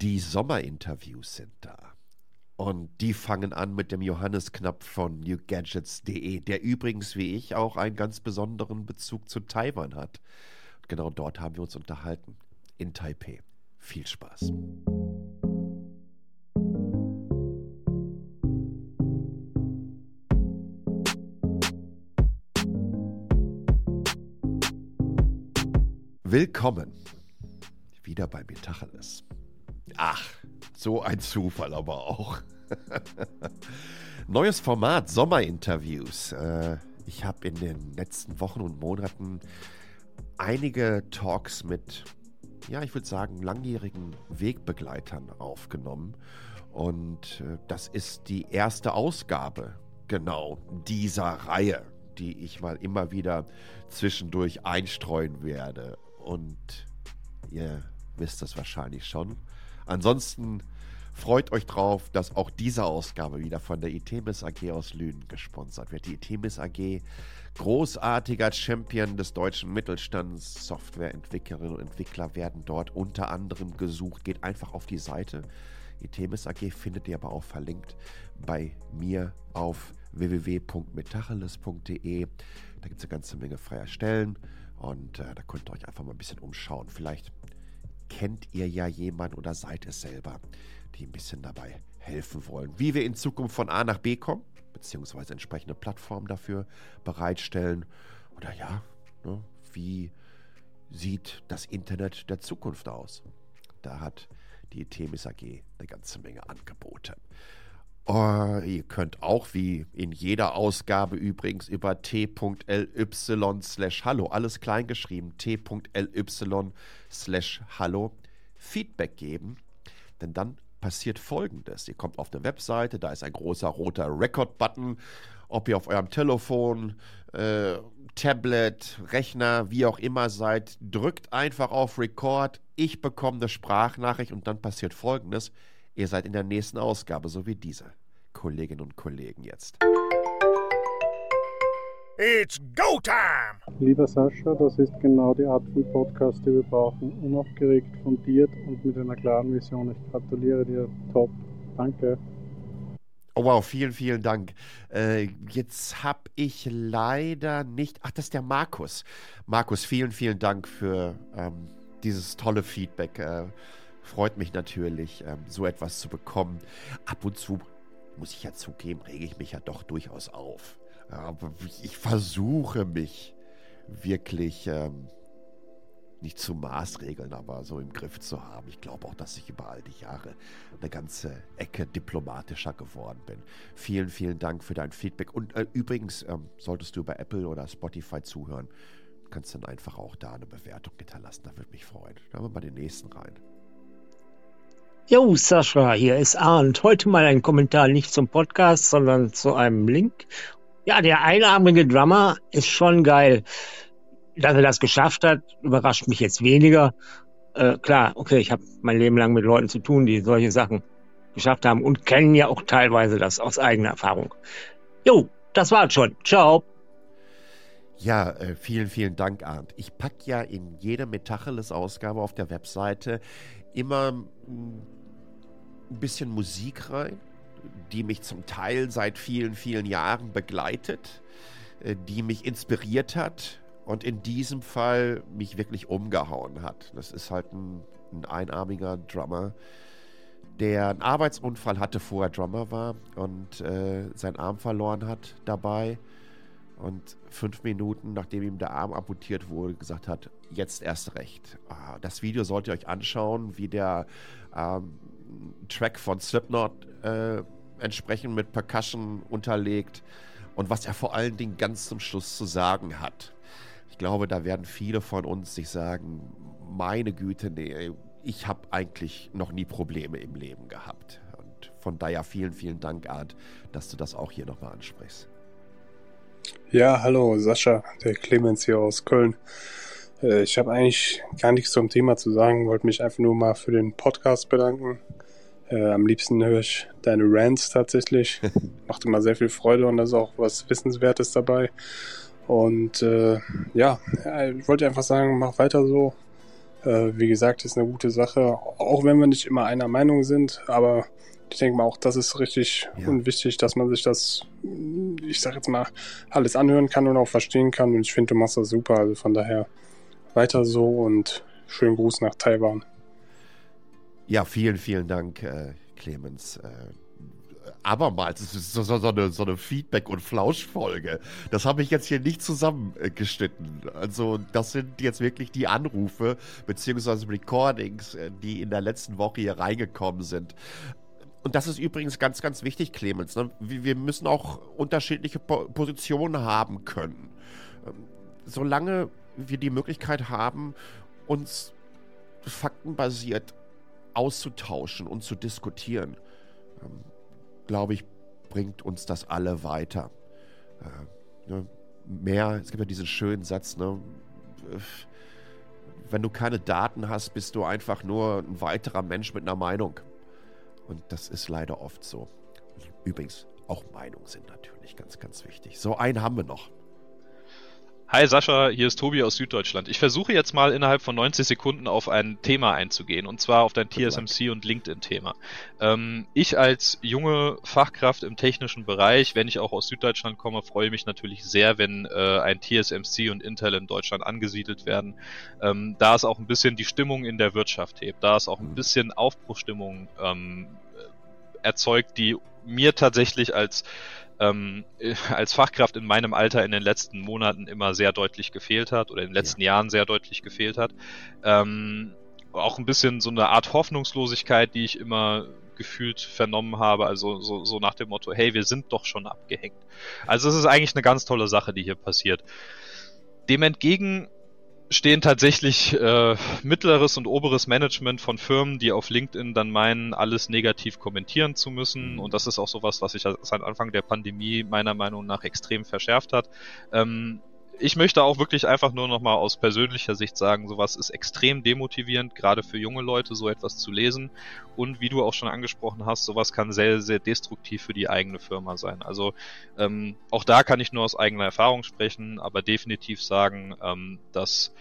Die Sommerinterviews sind da. Und die fangen an mit dem Johannes Knapp von newgadgets.de, der übrigens wie ich auch einen ganz besonderen Bezug zu Taiwan hat. Und genau dort haben wir uns unterhalten. In Taipei. Viel Spaß. Willkommen wieder bei Metacheles. Ach, so ein Zufall aber auch. Neues Format, Sommerinterviews. Äh, ich habe in den letzten Wochen und Monaten einige Talks mit, ja, ich würde sagen, langjährigen Wegbegleitern aufgenommen. Und äh, das ist die erste Ausgabe genau dieser Reihe, die ich mal immer wieder zwischendurch einstreuen werde. Und ihr wisst das wahrscheinlich schon. Ansonsten freut euch drauf, dass auch diese Ausgabe wieder von der ITMIS AG aus Lünen gesponsert wird. Die ITMIS AG, großartiger Champion des deutschen Mittelstands, Softwareentwicklerinnen und Entwickler werden dort unter anderem gesucht. Geht einfach auf die Seite. ITMIS AG findet ihr aber auch verlinkt bei mir auf www.metacheles.de. Da gibt es eine ganze Menge freier Stellen und äh, da könnt ihr euch einfach mal ein bisschen umschauen. Vielleicht kennt ihr ja jemanden oder seid es selber, die ein bisschen dabei helfen wollen. Wie wir in Zukunft von A nach B kommen, beziehungsweise entsprechende Plattformen dafür bereitstellen. Oder ja, ne, wie sieht das Internet der Zukunft aus? Da hat die Themis AG eine ganze Menge Angebote. Oh, ihr könnt auch wie in jeder Ausgabe übrigens über t.ly slash hallo, alles kleingeschrieben, t.ly slash hallo, Feedback geben. Denn dann passiert folgendes. Ihr kommt auf eine Webseite, da ist ein großer roter Record-Button. Ob ihr auf eurem Telefon, äh, Tablet, Rechner, wie auch immer seid, drückt einfach auf Record. Ich bekomme eine Sprachnachricht und dann passiert folgendes. Ihr seid in der nächsten Ausgabe, so wie diese Kolleginnen und Kollegen jetzt. It's go time! Lieber Sascha, das ist genau die Art von Podcast, die wir brauchen. Unaufgeregt, fundiert und mit einer klaren Vision. Ich gratuliere dir. Top. Danke. Oh wow, vielen, vielen Dank. Äh, jetzt habe ich leider nicht. Ach, das ist der Markus. Markus, vielen, vielen Dank für ähm, dieses tolle Feedback. Äh, freut mich natürlich, ähm, so etwas zu bekommen. Ab und zu, muss ich ja zugeben, rege ich mich ja doch durchaus auf. Aber ich versuche mich wirklich ähm, nicht zu maßregeln, aber so im Griff zu haben. Ich glaube auch, dass ich über all die Jahre eine ganze Ecke diplomatischer geworden bin. Vielen, vielen Dank für dein Feedback. Und äh, übrigens, ähm, solltest du über Apple oder Spotify zuhören, kannst du dann einfach auch da eine Bewertung hinterlassen. Da würde mich freuen. Dann haben wir mal den nächsten rein. Jo, Sascha, hier ist Arndt. Heute mal ein Kommentar nicht zum Podcast, sondern zu einem Link. Ja, der einarmige Drummer ist schon geil. Dass er das geschafft hat, überrascht mich jetzt weniger. Äh, klar, okay, ich habe mein Leben lang mit Leuten zu tun, die solche Sachen geschafft haben und kennen ja auch teilweise das aus eigener Erfahrung. Jo, das war's schon. Ciao. Ja, äh, vielen, vielen Dank, Arndt. Ich packe ja in jede Metacheles-Ausgabe auf der Webseite immer hm, ein bisschen Musik rein, die mich zum Teil seit vielen, vielen Jahren begleitet, äh, die mich inspiriert hat und in diesem Fall mich wirklich umgehauen hat. Das ist halt ein, ein einarmiger Drummer, der einen Arbeitsunfall hatte, vorher Drummer war und äh, seinen Arm verloren hat dabei. Und fünf Minuten, nachdem ihm der Arm amputiert wurde, gesagt hat, jetzt erst recht. Ah, das Video sollt ihr euch anschauen, wie der ähm, Track von Slipknot äh, entsprechend mit Percussion unterlegt und was er vor allen Dingen ganz zum Schluss zu sagen hat. Ich glaube, da werden viele von uns sich sagen, meine Güte, nee, ich habe eigentlich noch nie Probleme im Leben gehabt. Und von daher vielen, vielen Dank, Art, dass du das auch hier nochmal ansprichst. Ja, hallo, Sascha, der Clemens hier aus Köln. Äh, ich habe eigentlich gar nichts zum Thema zu sagen, wollte mich einfach nur mal für den Podcast bedanken. Äh, am liebsten höre ich deine Rants tatsächlich. Macht immer sehr viel Freude und da ist auch was Wissenswertes dabei. Und äh, ja, ich wollte einfach sagen, mach weiter so. Äh, wie gesagt, ist eine gute Sache, auch wenn wir nicht immer einer Meinung sind, aber ich denke mal auch, das ist richtig ja. und wichtig, dass man sich das, ich sag jetzt mal, alles anhören kann und auch verstehen kann. Und ich finde, du machst das super. Also von daher weiter so und schönen Gruß nach Taiwan. Ja, vielen, vielen Dank, äh, Clemens. Äh, abermals, es ist so, so, so, eine, so eine Feedback- und Flauschfolge. Das habe ich jetzt hier nicht zusammengeschnitten. Also, das sind jetzt wirklich die Anrufe bzw. Recordings, äh, die in der letzten Woche hier reingekommen sind. Und das ist übrigens ganz, ganz wichtig, Clemens. Ne? Wir müssen auch unterschiedliche Positionen haben können. Ähm, solange wir die Möglichkeit haben, uns faktenbasiert auszutauschen und zu diskutieren, ähm, glaube ich, bringt uns das alle weiter. Äh, ne? Mehr, es gibt ja diesen schönen Satz, ne? wenn du keine Daten hast, bist du einfach nur ein weiterer Mensch mit einer Meinung. Und das ist leider oft so. Übrigens, auch Meinungen sind natürlich ganz, ganz wichtig. So, einen haben wir noch. Hi Sascha, hier ist Tobi aus Süddeutschland. Ich versuche jetzt mal innerhalb von 90 Sekunden auf ein Thema einzugehen, und zwar auf dein TSMC und LinkedIn-Thema. Ähm, ich als junge Fachkraft im technischen Bereich, wenn ich auch aus Süddeutschland komme, freue mich natürlich sehr, wenn äh, ein TSMC und Intel in Deutschland angesiedelt werden. Ähm, da ist auch ein bisschen die Stimmung in der Wirtschaft hebt, da ist auch ein bisschen Aufbruchstimmung ähm, erzeugt, die mir tatsächlich als ähm, als Fachkraft in meinem Alter in den letzten Monaten immer sehr deutlich gefehlt hat oder in den letzten ja. Jahren sehr deutlich gefehlt hat. Ähm, auch ein bisschen so eine Art Hoffnungslosigkeit, die ich immer gefühlt vernommen habe, also so, so nach dem Motto, hey, wir sind doch schon abgehängt. Also es ist eigentlich eine ganz tolle Sache, die hier passiert. Dem entgegen stehen tatsächlich äh, mittleres und oberes Management von Firmen, die auf LinkedIn dann meinen, alles negativ kommentieren zu müssen. Und das ist auch sowas, was sich seit Anfang der Pandemie meiner Meinung nach extrem verschärft hat. Ähm, ich möchte auch wirklich einfach nur nochmal aus persönlicher Sicht sagen, sowas ist extrem demotivierend, gerade für junge Leute, so etwas zu lesen. Und wie du auch schon angesprochen hast, sowas kann sehr, sehr destruktiv für die eigene Firma sein. Also ähm, auch da kann ich nur aus eigener Erfahrung sprechen, aber definitiv sagen, ähm, dass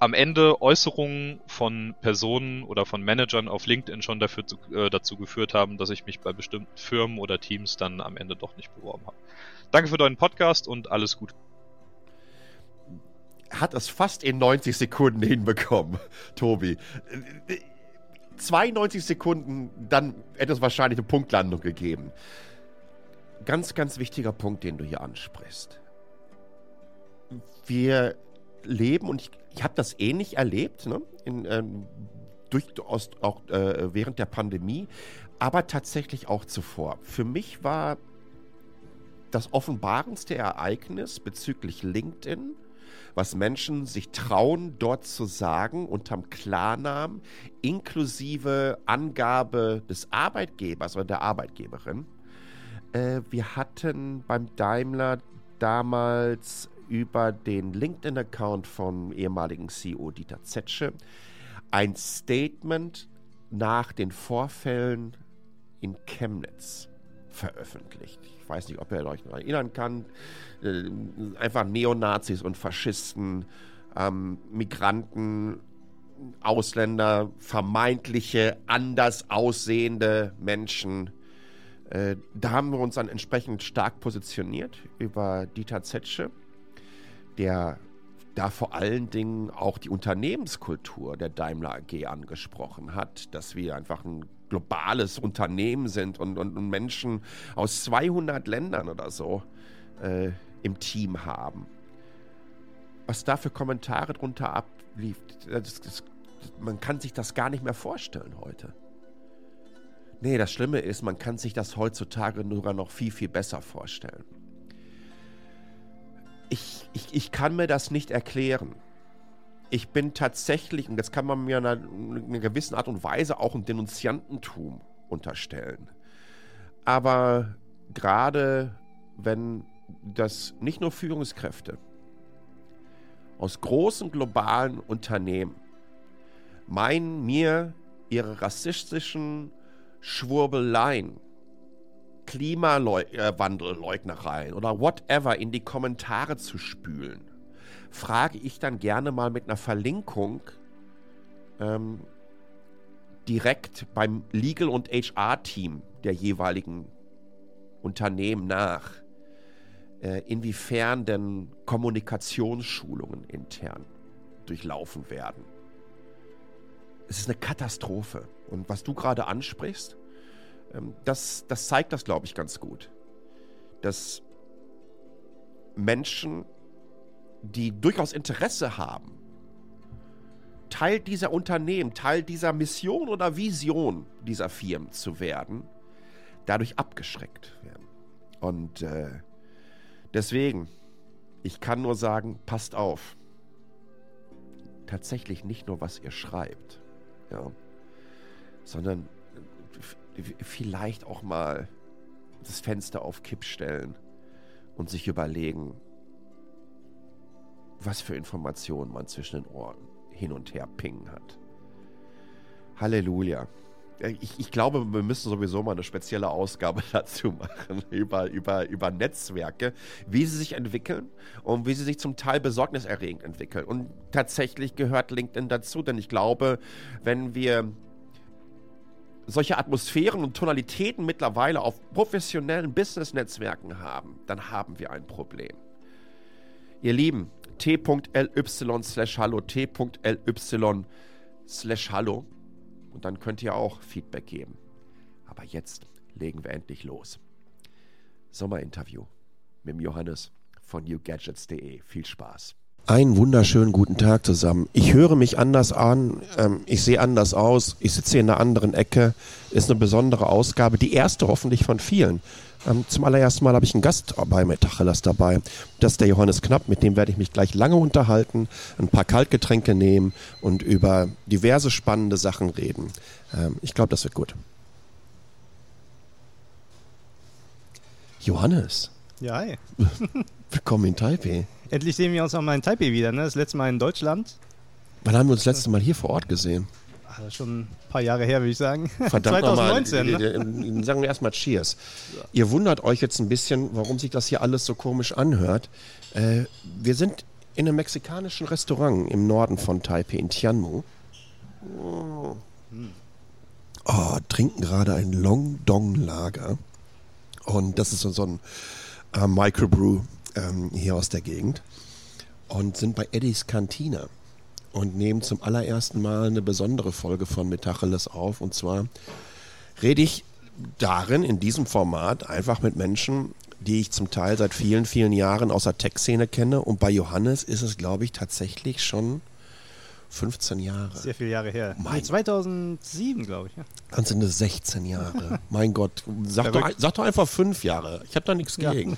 am Ende Äußerungen von Personen oder von Managern auf LinkedIn schon dafür zu, äh, dazu geführt haben, dass ich mich bei bestimmten Firmen oder Teams dann am Ende doch nicht beworben habe. Danke für deinen Podcast und alles Gute hat es fast in 90 Sekunden hinbekommen, Tobi. 92 Sekunden, dann hätte es wahrscheinlich eine Punktlandung gegeben. Ganz, ganz wichtiger Punkt, den du hier ansprichst. Wir leben, und ich, ich habe das ähnlich erlebt, ne? In, ähm, durchaus auch äh, während der Pandemie, aber tatsächlich auch zuvor. Für mich war das offenbarendste Ereignis bezüglich LinkedIn was Menschen sich trauen, dort zu sagen, unterm Klarnamen, inklusive Angabe des Arbeitgebers oder der Arbeitgeberin. Äh, wir hatten beim Daimler damals über den LinkedIn-Account vom ehemaligen CEO Dieter Zetsche ein Statement nach den Vorfällen in Chemnitz veröffentlicht. Ich weiß nicht, ob ihr euch noch erinnern kann. Äh, einfach Neonazis und Faschisten, ähm, Migranten, Ausländer, vermeintliche anders aussehende Menschen. Äh, da haben wir uns dann entsprechend stark positioniert über Dieter Zetsche, der da vor allen Dingen auch die Unternehmenskultur der Daimler AG angesprochen hat, dass wir einfach ein globales Unternehmen sind und, und, und Menschen aus 200 Ländern oder so äh, im Team haben. Was da für Kommentare drunter ablief, das, das, man kann sich das gar nicht mehr vorstellen heute. Nee, das Schlimme ist, man kann sich das heutzutage sogar noch viel, viel besser vorstellen. Ich, ich, ich kann mir das nicht erklären. Ich bin tatsächlich, und jetzt kann man mir in einer, in einer gewissen Art und Weise auch ein Denunziantentum unterstellen. Aber gerade wenn dass nicht nur Führungskräfte aus großen globalen Unternehmen meinen mir ihre rassistischen Schwurbeleien, Klimawandelleugnereien oder whatever in die Kommentare zu spülen, frage ich dann gerne mal mit einer Verlinkung ähm, direkt beim Legal- und HR-Team der jeweiligen Unternehmen nach, äh, inwiefern denn Kommunikationsschulungen intern durchlaufen werden. Es ist eine Katastrophe. Und was du gerade ansprichst, ähm, das, das zeigt das, glaube ich, ganz gut. Dass Menschen, die durchaus Interesse haben, Teil dieser Unternehmen, Teil dieser Mission oder Vision dieser Firmen zu werden, dadurch abgeschreckt werden. Und äh, deswegen, ich kann nur sagen, passt auf. Tatsächlich nicht nur, was ihr schreibt, ja, sondern vielleicht auch mal das Fenster auf Kipp stellen und sich überlegen, was für Informationen man zwischen den Ohren hin und her pingen hat. Halleluja. Ich, ich, glaube, wir müssen sowieso mal eine spezielle Ausgabe dazu machen über, über, über Netzwerke, wie sie sich entwickeln und wie sie sich zum Teil besorgniserregend entwickeln. Und tatsächlich gehört LinkedIn dazu, denn ich glaube, wenn wir solche Atmosphären und Tonalitäten mittlerweile auf professionellen Business-Netzwerken haben, dann haben wir ein Problem. Ihr Lieben, t.ly slash hallo, t.ly slash hallo und dann könnt ihr auch Feedback geben. Aber jetzt legen wir endlich los. Sommerinterview mit Johannes von newgadgets.de. Viel Spaß. Einen wunderschönen guten Tag zusammen. Ich höre mich anders an, ähm, ich sehe anders aus, ich sitze hier in einer anderen Ecke. Ist eine besondere Ausgabe, die erste hoffentlich von vielen. Ähm, zum allerersten Mal habe ich einen Gast bei Metachelas dabei. Das ist der Johannes Knapp, mit dem werde ich mich gleich lange unterhalten, ein paar Kaltgetränke nehmen und über diverse spannende Sachen reden. Ähm, ich glaube, das wird gut. Johannes. Ja, hi. Willkommen in Taipei. Endlich sehen wir uns auch mal in Taipei wieder, ne? Das letzte Mal in Deutschland. Wann haben wir uns das letzte Mal hier vor Ort gesehen? Also schon ein paar Jahre her, würde ich sagen. Verdammt 2019, nochmal, ne? Sagen wir erstmal Cheers. Ja. Ihr wundert euch jetzt ein bisschen, warum sich das hier alles so komisch anhört. Äh, wir sind in einem mexikanischen Restaurant im Norden von Taipei, in Tianmu. Oh, oh trinken gerade ein Long Dong Lager. Und das ist so, so ein äh, Microbrew ähm, hier aus der Gegend und sind bei Eddies Kantine und nehmen zum allerersten Mal eine besondere Folge von Metacheles auf. Und zwar rede ich darin, in diesem Format, einfach mit Menschen, die ich zum Teil seit vielen, vielen Jahren aus der Tech-Szene kenne. Und bei Johannes ist es, glaube ich, tatsächlich schon 15 Jahre. Sehr viele Jahre her. Mein 2007, glaube ich. Ja. Dann sind es 16 Jahre. mein Gott. Sag doch, sag doch, einfach fünf Jahre. Ich habe da nichts gegen.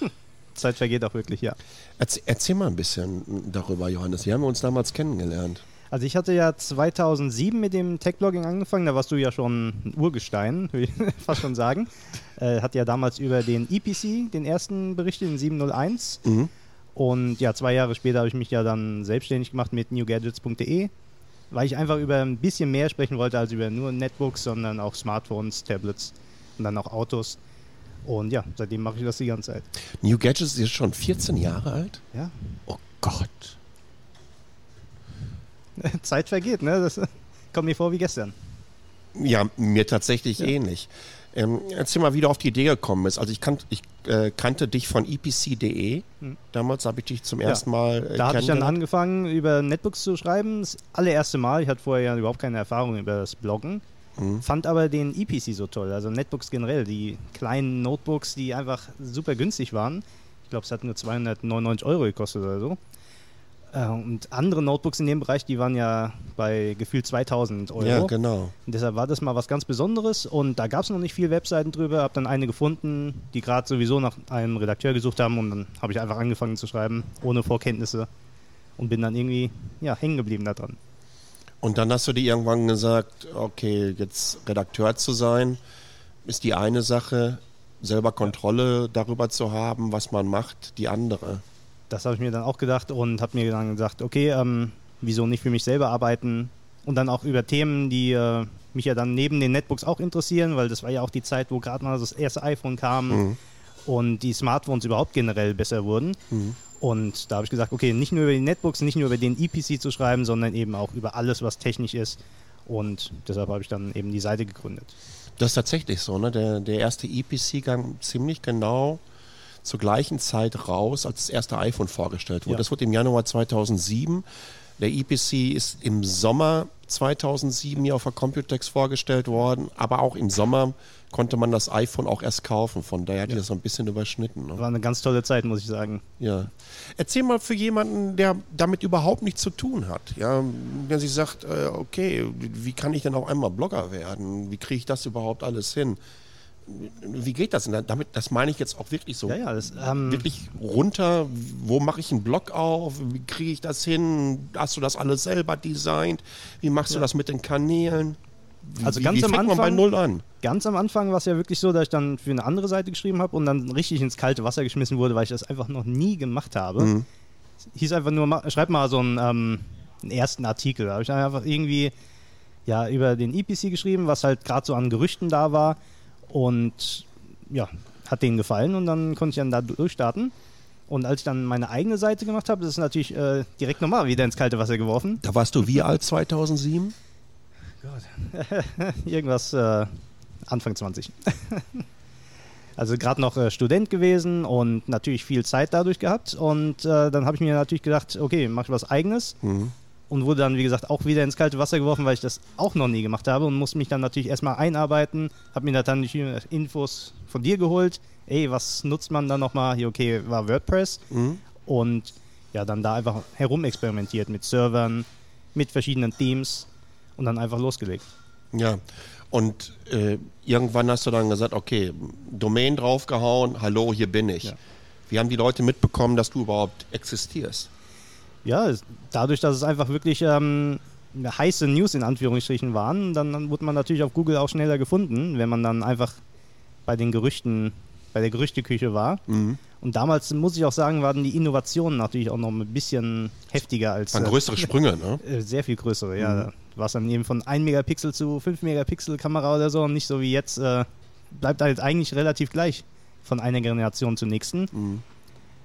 Ja. Zeit vergeht auch wirklich, ja. Erzähl, erzähl, mal ein bisschen darüber, Johannes. Wie haben wir uns damals kennengelernt? Also ich hatte ja 2007 mit dem Tech-Blogging angefangen, da warst du ja schon ein Urgestein, würde ich fast schon sagen. Äh, hatte ja damals über den EPC, den ersten berichtet, den 701. Mhm. Und ja, zwei Jahre später habe ich mich ja dann selbstständig gemacht mit newgadgets.de, weil ich einfach über ein bisschen mehr sprechen wollte als über nur Netbooks, sondern auch Smartphones, Tablets und dann auch Autos. Und ja, seitdem mache ich das die ganze Zeit. New Gadgets ist schon 14 Jahre alt? Ja. Oh Gott. Zeit vergeht, ne? Das kommt mir vor wie gestern. Ja, mir tatsächlich ja. ähnlich. Ähm, erzähl mal, wie du auf die Idee gekommen bist. Also ich, kan ich äh, kannte dich von epc.de. Hm. Damals habe ich dich zum ersten ja. Mal äh, Da habe ich dann angefangen, über Netbooks zu schreiben. Das allererste Mal. Ich hatte vorher ja überhaupt keine Erfahrung über das Bloggen. Mhm. Fand aber den EPC so toll, also Netbooks generell, die kleinen Notebooks, die einfach super günstig waren. Ich glaube, es hat nur 299 Euro gekostet oder so. Äh, und andere Notebooks in dem Bereich, die waren ja bei gefühlt 2000 Euro. Ja, genau. Und deshalb war das mal was ganz Besonderes und da gab es noch nicht viele Webseiten drüber. Habe dann eine gefunden, die gerade sowieso nach einem Redakteur gesucht haben und dann habe ich einfach angefangen zu schreiben, ohne Vorkenntnisse und bin dann irgendwie ja, hängen geblieben da dran. Und dann hast du dir irgendwann gesagt, okay, jetzt Redakteur zu sein, ist die eine Sache, selber Kontrolle darüber zu haben, was man macht, die andere. Das habe ich mir dann auch gedacht und habe mir dann gesagt, okay, ähm, wieso nicht für mich selber arbeiten und dann auch über Themen, die äh, mich ja dann neben den Netbooks auch interessieren, weil das war ja auch die Zeit, wo gerade mal das erste iPhone kam mhm. und die Smartphones überhaupt generell besser wurden. Mhm. Und da habe ich gesagt, okay, nicht nur über die Netbooks, nicht nur über den EPC zu schreiben, sondern eben auch über alles, was technisch ist. Und deshalb habe ich dann eben die Seite gegründet. Das ist tatsächlich so, ne? Der, der erste EPC kam ziemlich genau zur gleichen Zeit raus, als das erste iPhone vorgestellt wurde. Ja. Das wurde im Januar 2007. Der EPC ist im Sommer 2007 hier auf der Computex vorgestellt worden, aber auch im Sommer konnte man das iPhone auch erst kaufen. Von daher hat die das so ein bisschen überschnitten. Ne? War eine ganz tolle Zeit, muss ich sagen. Ja. Erzähl mal für jemanden, der damit überhaupt nichts zu tun hat. Ja, der sich sagt, äh, okay, wie kann ich denn auf einmal Blogger werden? Wie kriege ich das überhaupt alles hin? Wie geht das? Und damit, das meine ich jetzt auch wirklich so. Ja, ja, das, ähm, wirklich runter. Wo mache ich einen Blog auf? Wie kriege ich das hin? Hast du das alles selber designt? Wie machst du das mit den Kanälen? Also wie, ganz wie am fängt man bei Anfang- Null an? Ganz am Anfang war es ja wirklich so, dass ich dann für eine andere Seite geschrieben habe und dann richtig ins kalte Wasser geschmissen wurde, weil ich das einfach noch nie gemacht habe. Mhm. Hieß einfach nur, schreib mal so einen, ähm, einen ersten Artikel. Da habe ich dann einfach irgendwie ja, über den EPC geschrieben, was halt gerade so an Gerüchten da war. Und ja, hat denen gefallen und dann konnte ich dann da durchstarten. Und als ich dann meine eigene Seite gemacht habe, das ist natürlich äh, direkt nochmal wieder ins kalte Wasser geworfen. Da warst du wie alt 2007? Irgendwas äh, Anfang 20. also gerade noch äh, Student gewesen und natürlich viel Zeit dadurch gehabt. Und äh, dann habe ich mir natürlich gedacht, okay, mach ich was eigenes. Mhm. Und wurde dann, wie gesagt, auch wieder ins kalte Wasser geworfen, weil ich das auch noch nie gemacht habe und musste mich dann natürlich erstmal einarbeiten. Habe mir dann die Infos von dir geholt. Ey, was nutzt man dann nochmal? Hier, okay, war WordPress. Mhm. Und ja, dann da einfach herumexperimentiert mit Servern, mit verschiedenen Themes und dann einfach losgelegt. Ja, und äh, irgendwann hast du dann gesagt, okay, Domain draufgehauen, hallo, hier bin ich. Ja. Wie haben die Leute mitbekommen, dass du überhaupt existierst? Ja, dadurch, dass es einfach wirklich ähm, heiße News in Anführungsstrichen waren, dann, wurde man natürlich auf Google auch schneller gefunden, wenn man dann einfach bei den Gerüchten, bei der Gerüchteküche war. Mhm. Und damals, muss ich auch sagen, waren die Innovationen natürlich auch noch ein bisschen heftiger als. Waren äh, größere Sprünge, ne? äh, Sehr viel größere, ja. Da war es dann eben von 1 Megapixel zu 5 Megapixel Kamera oder so und nicht so wie jetzt. Äh, bleibt halt eigentlich relativ gleich von einer Generation zur nächsten. Mhm.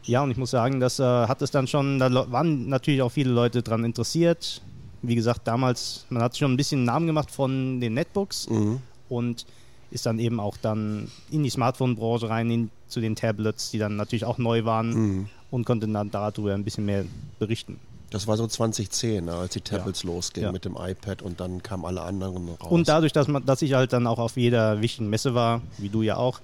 Ja, und ich muss sagen, das äh, hat es dann schon, da waren natürlich auch viele Leute dran interessiert. Wie gesagt, damals, man hat schon ein bisschen einen Namen gemacht von den Netbooks Mhm. und ist dann eben auch dann in die Smartphone-Branche rein, in, zu den Tablets, die dann natürlich auch neu waren Mhm. und konnte dann darüber ein bisschen mehr berichten. Das war so 2010, ne, als die Tablets losgingen Ja. mit dem iPad und dann kamen alle anderen raus. Und dadurch, dass, man, dass ich halt dann auch auf jeder wichtigen Messe war, wie du ja auch,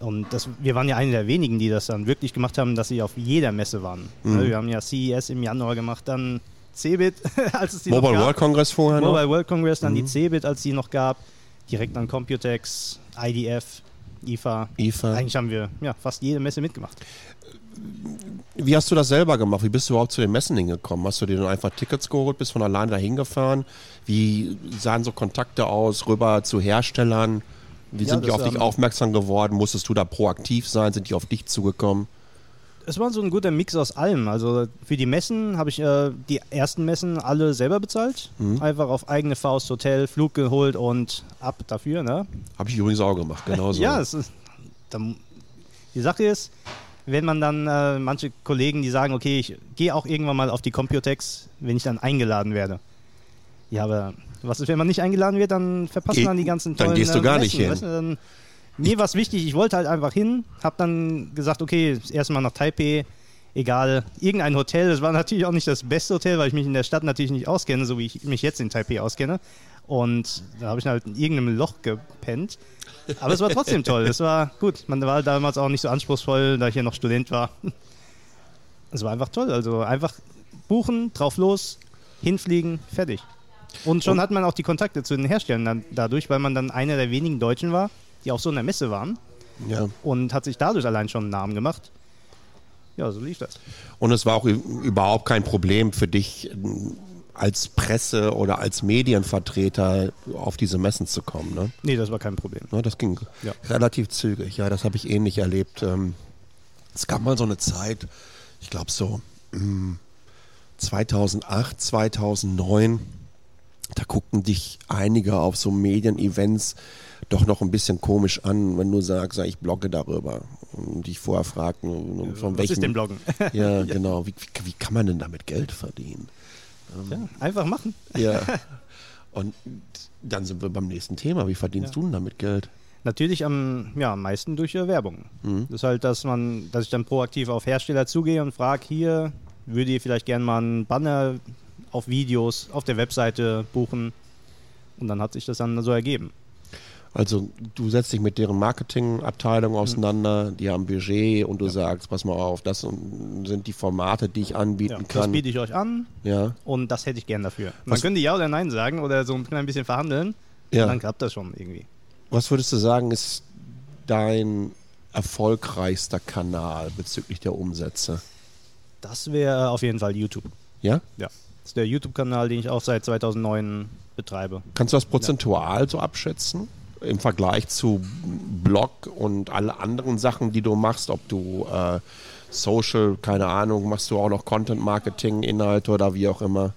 und das, wir waren ja eine der wenigen, die das dann wirklich gemacht haben, dass sie auf jeder Messe waren. Mhm. Ne, Wir haben ja CES im Januar gemacht, dann CeBIT, als es die Mobile noch gab. World Congress vorher noch? Mobile World Congress, dann die Mhm. CeBIT, als die noch gab, direkt an Computex, IDF, IFA. IFA. Eigentlich haben wir ja, fast jede Messe mitgemacht. Wie hast du das selber gemacht? Wie bist du überhaupt zu den Messen hingekommen? Hast du dir dann einfach Tickets geholt, bist von alleine dahin gefahren? Wie sahen so Kontakte aus, rüber zu Herstellern? Wie Ja, sind die auf dich ähm, aufmerksam geworden? Musstest du da proaktiv sein? Sind die auf dich zugekommen? Es war so ein guter Mix aus allem. Also für die Messen habe ich äh, die ersten Messen alle selber bezahlt. Mhm. Einfach auf eigene Faust Hotel, Flug geholt und ab dafür. Ne? Habe ich übrigens auch gemacht, genauso. Ja, ist, dann, die Sache ist, wenn man dann äh, manche Kollegen, die sagen, okay, ich gehe auch irgendwann mal auf die Computex, wenn ich dann eingeladen werde. Ja, aber was ist, wenn man nicht eingeladen wird, dann verpasst Geh- man die ganzen dann tollen gehst du äh, gar nicht Messen, hin. weißt du, dann, mir war es wichtig, ich wollte halt einfach hin, habe dann gesagt, okay, das erste Mal nach Taipei, egal, irgendein Hotel, das war natürlich auch nicht das beste Hotel, weil ich mich in der Stadt natürlich nicht auskenne, so wie ich mich jetzt in Taipei auskenne. Und da habe ich halt in irgendeinem Loch gepennt. Aber es war trotzdem toll. Es war gut. Man war damals auch nicht so anspruchsvoll, da ich ja noch Student war. Es war einfach toll. Also einfach buchen, drauf los, hinfliegen, fertig. Und schon Und- hat man auch die Kontakte zu den Herstellern dann, dadurch, weil man dann einer der wenigen Deutschen war, die auf so einer Messe waren ja. und hat sich dadurch allein schon einen Namen gemacht. Ja, so lief das. Und es war auch überhaupt kein Problem für dich, als Presse oder als Medienvertreter auf diese Messen zu kommen. Ne? Nee, das war kein Problem. Ne, das ging Ja. relativ zügig. Ja, das habe ich ähnlich erlebt. Ähm, es gab mal so eine Zeit, ich glaube so mm, 2008, 2009, da guckten dich einige auf so Medienevents doch noch ein bisschen komisch an, wenn du sagst, ja, ich blogge darüber. und dich vorher fragten, von Was ist denn Bloggen? Ja, genau. Wie, wie, wie kann man denn damit Geld verdienen? Ja, einfach machen. Ja. Und dann sind wir beim nächsten Thema. Wie verdienst Ja. du denn damit Geld? Natürlich am, ja, am meisten durch äh, Werbung. Mhm. Das ist halt, dass man, dass ich dann proaktiv auf Hersteller zugehe und frage, hier würde ihr vielleicht gerne mal einen Banner auf Videos auf der Webseite buchen. Und dann hat sich das dann so ergeben. Also du setzt dich mit deren Marketingabteilung auseinander, die haben Budget und du sagst, pass mal auf, das sind die Formate, die ich anbieten Ja, das kann. biete ich euch an Ja, und das hätte ich gern dafür. Man könnte ja oder nein sagen oder so ein klein bisschen verhandeln. Ja. Und dann klappt das schon irgendwie. Was würdest du sagen, ist dein erfolgreichster Kanal bezüglich der Umsätze? Das wäre auf jeden Fall YouTube. Ja? Ja. Das ist der YouTube-Kanal, den ich auch seit 2009 betreibe. Kannst du das prozentual so abschätzen? Im Vergleich zu Blog und alle anderen Sachen, die du machst, ob du äh, Social, keine Ahnung, machst du auch noch Content Marketing, Inhalte oder wie auch immer?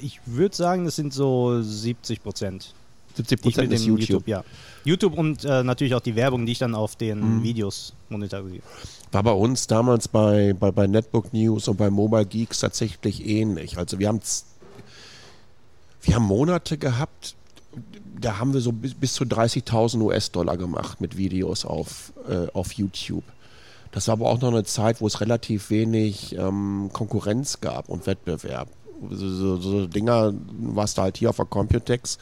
Ich würde sagen, das sind so 70 Prozent. 70 Ich Prozent ist dem YouTube. ja. YouTube und äh, natürlich auch die Werbung, die ich dann auf den Mhm. Videos monetarisiere. War bei uns damals bei, bei, bei Netbook News und bei Mobile Geeks tatsächlich ähnlich. Also wir haben wir haben Monate gehabt, da haben wir so bis, bis zu 30.000 US-Dollar gemacht mit Videos auf, äh, auf YouTube. Das war aber auch noch eine Zeit, wo es relativ wenig ähm, Konkurrenz gab und Wettbewerb. So, so, Dinger warst du halt hier auf der Computex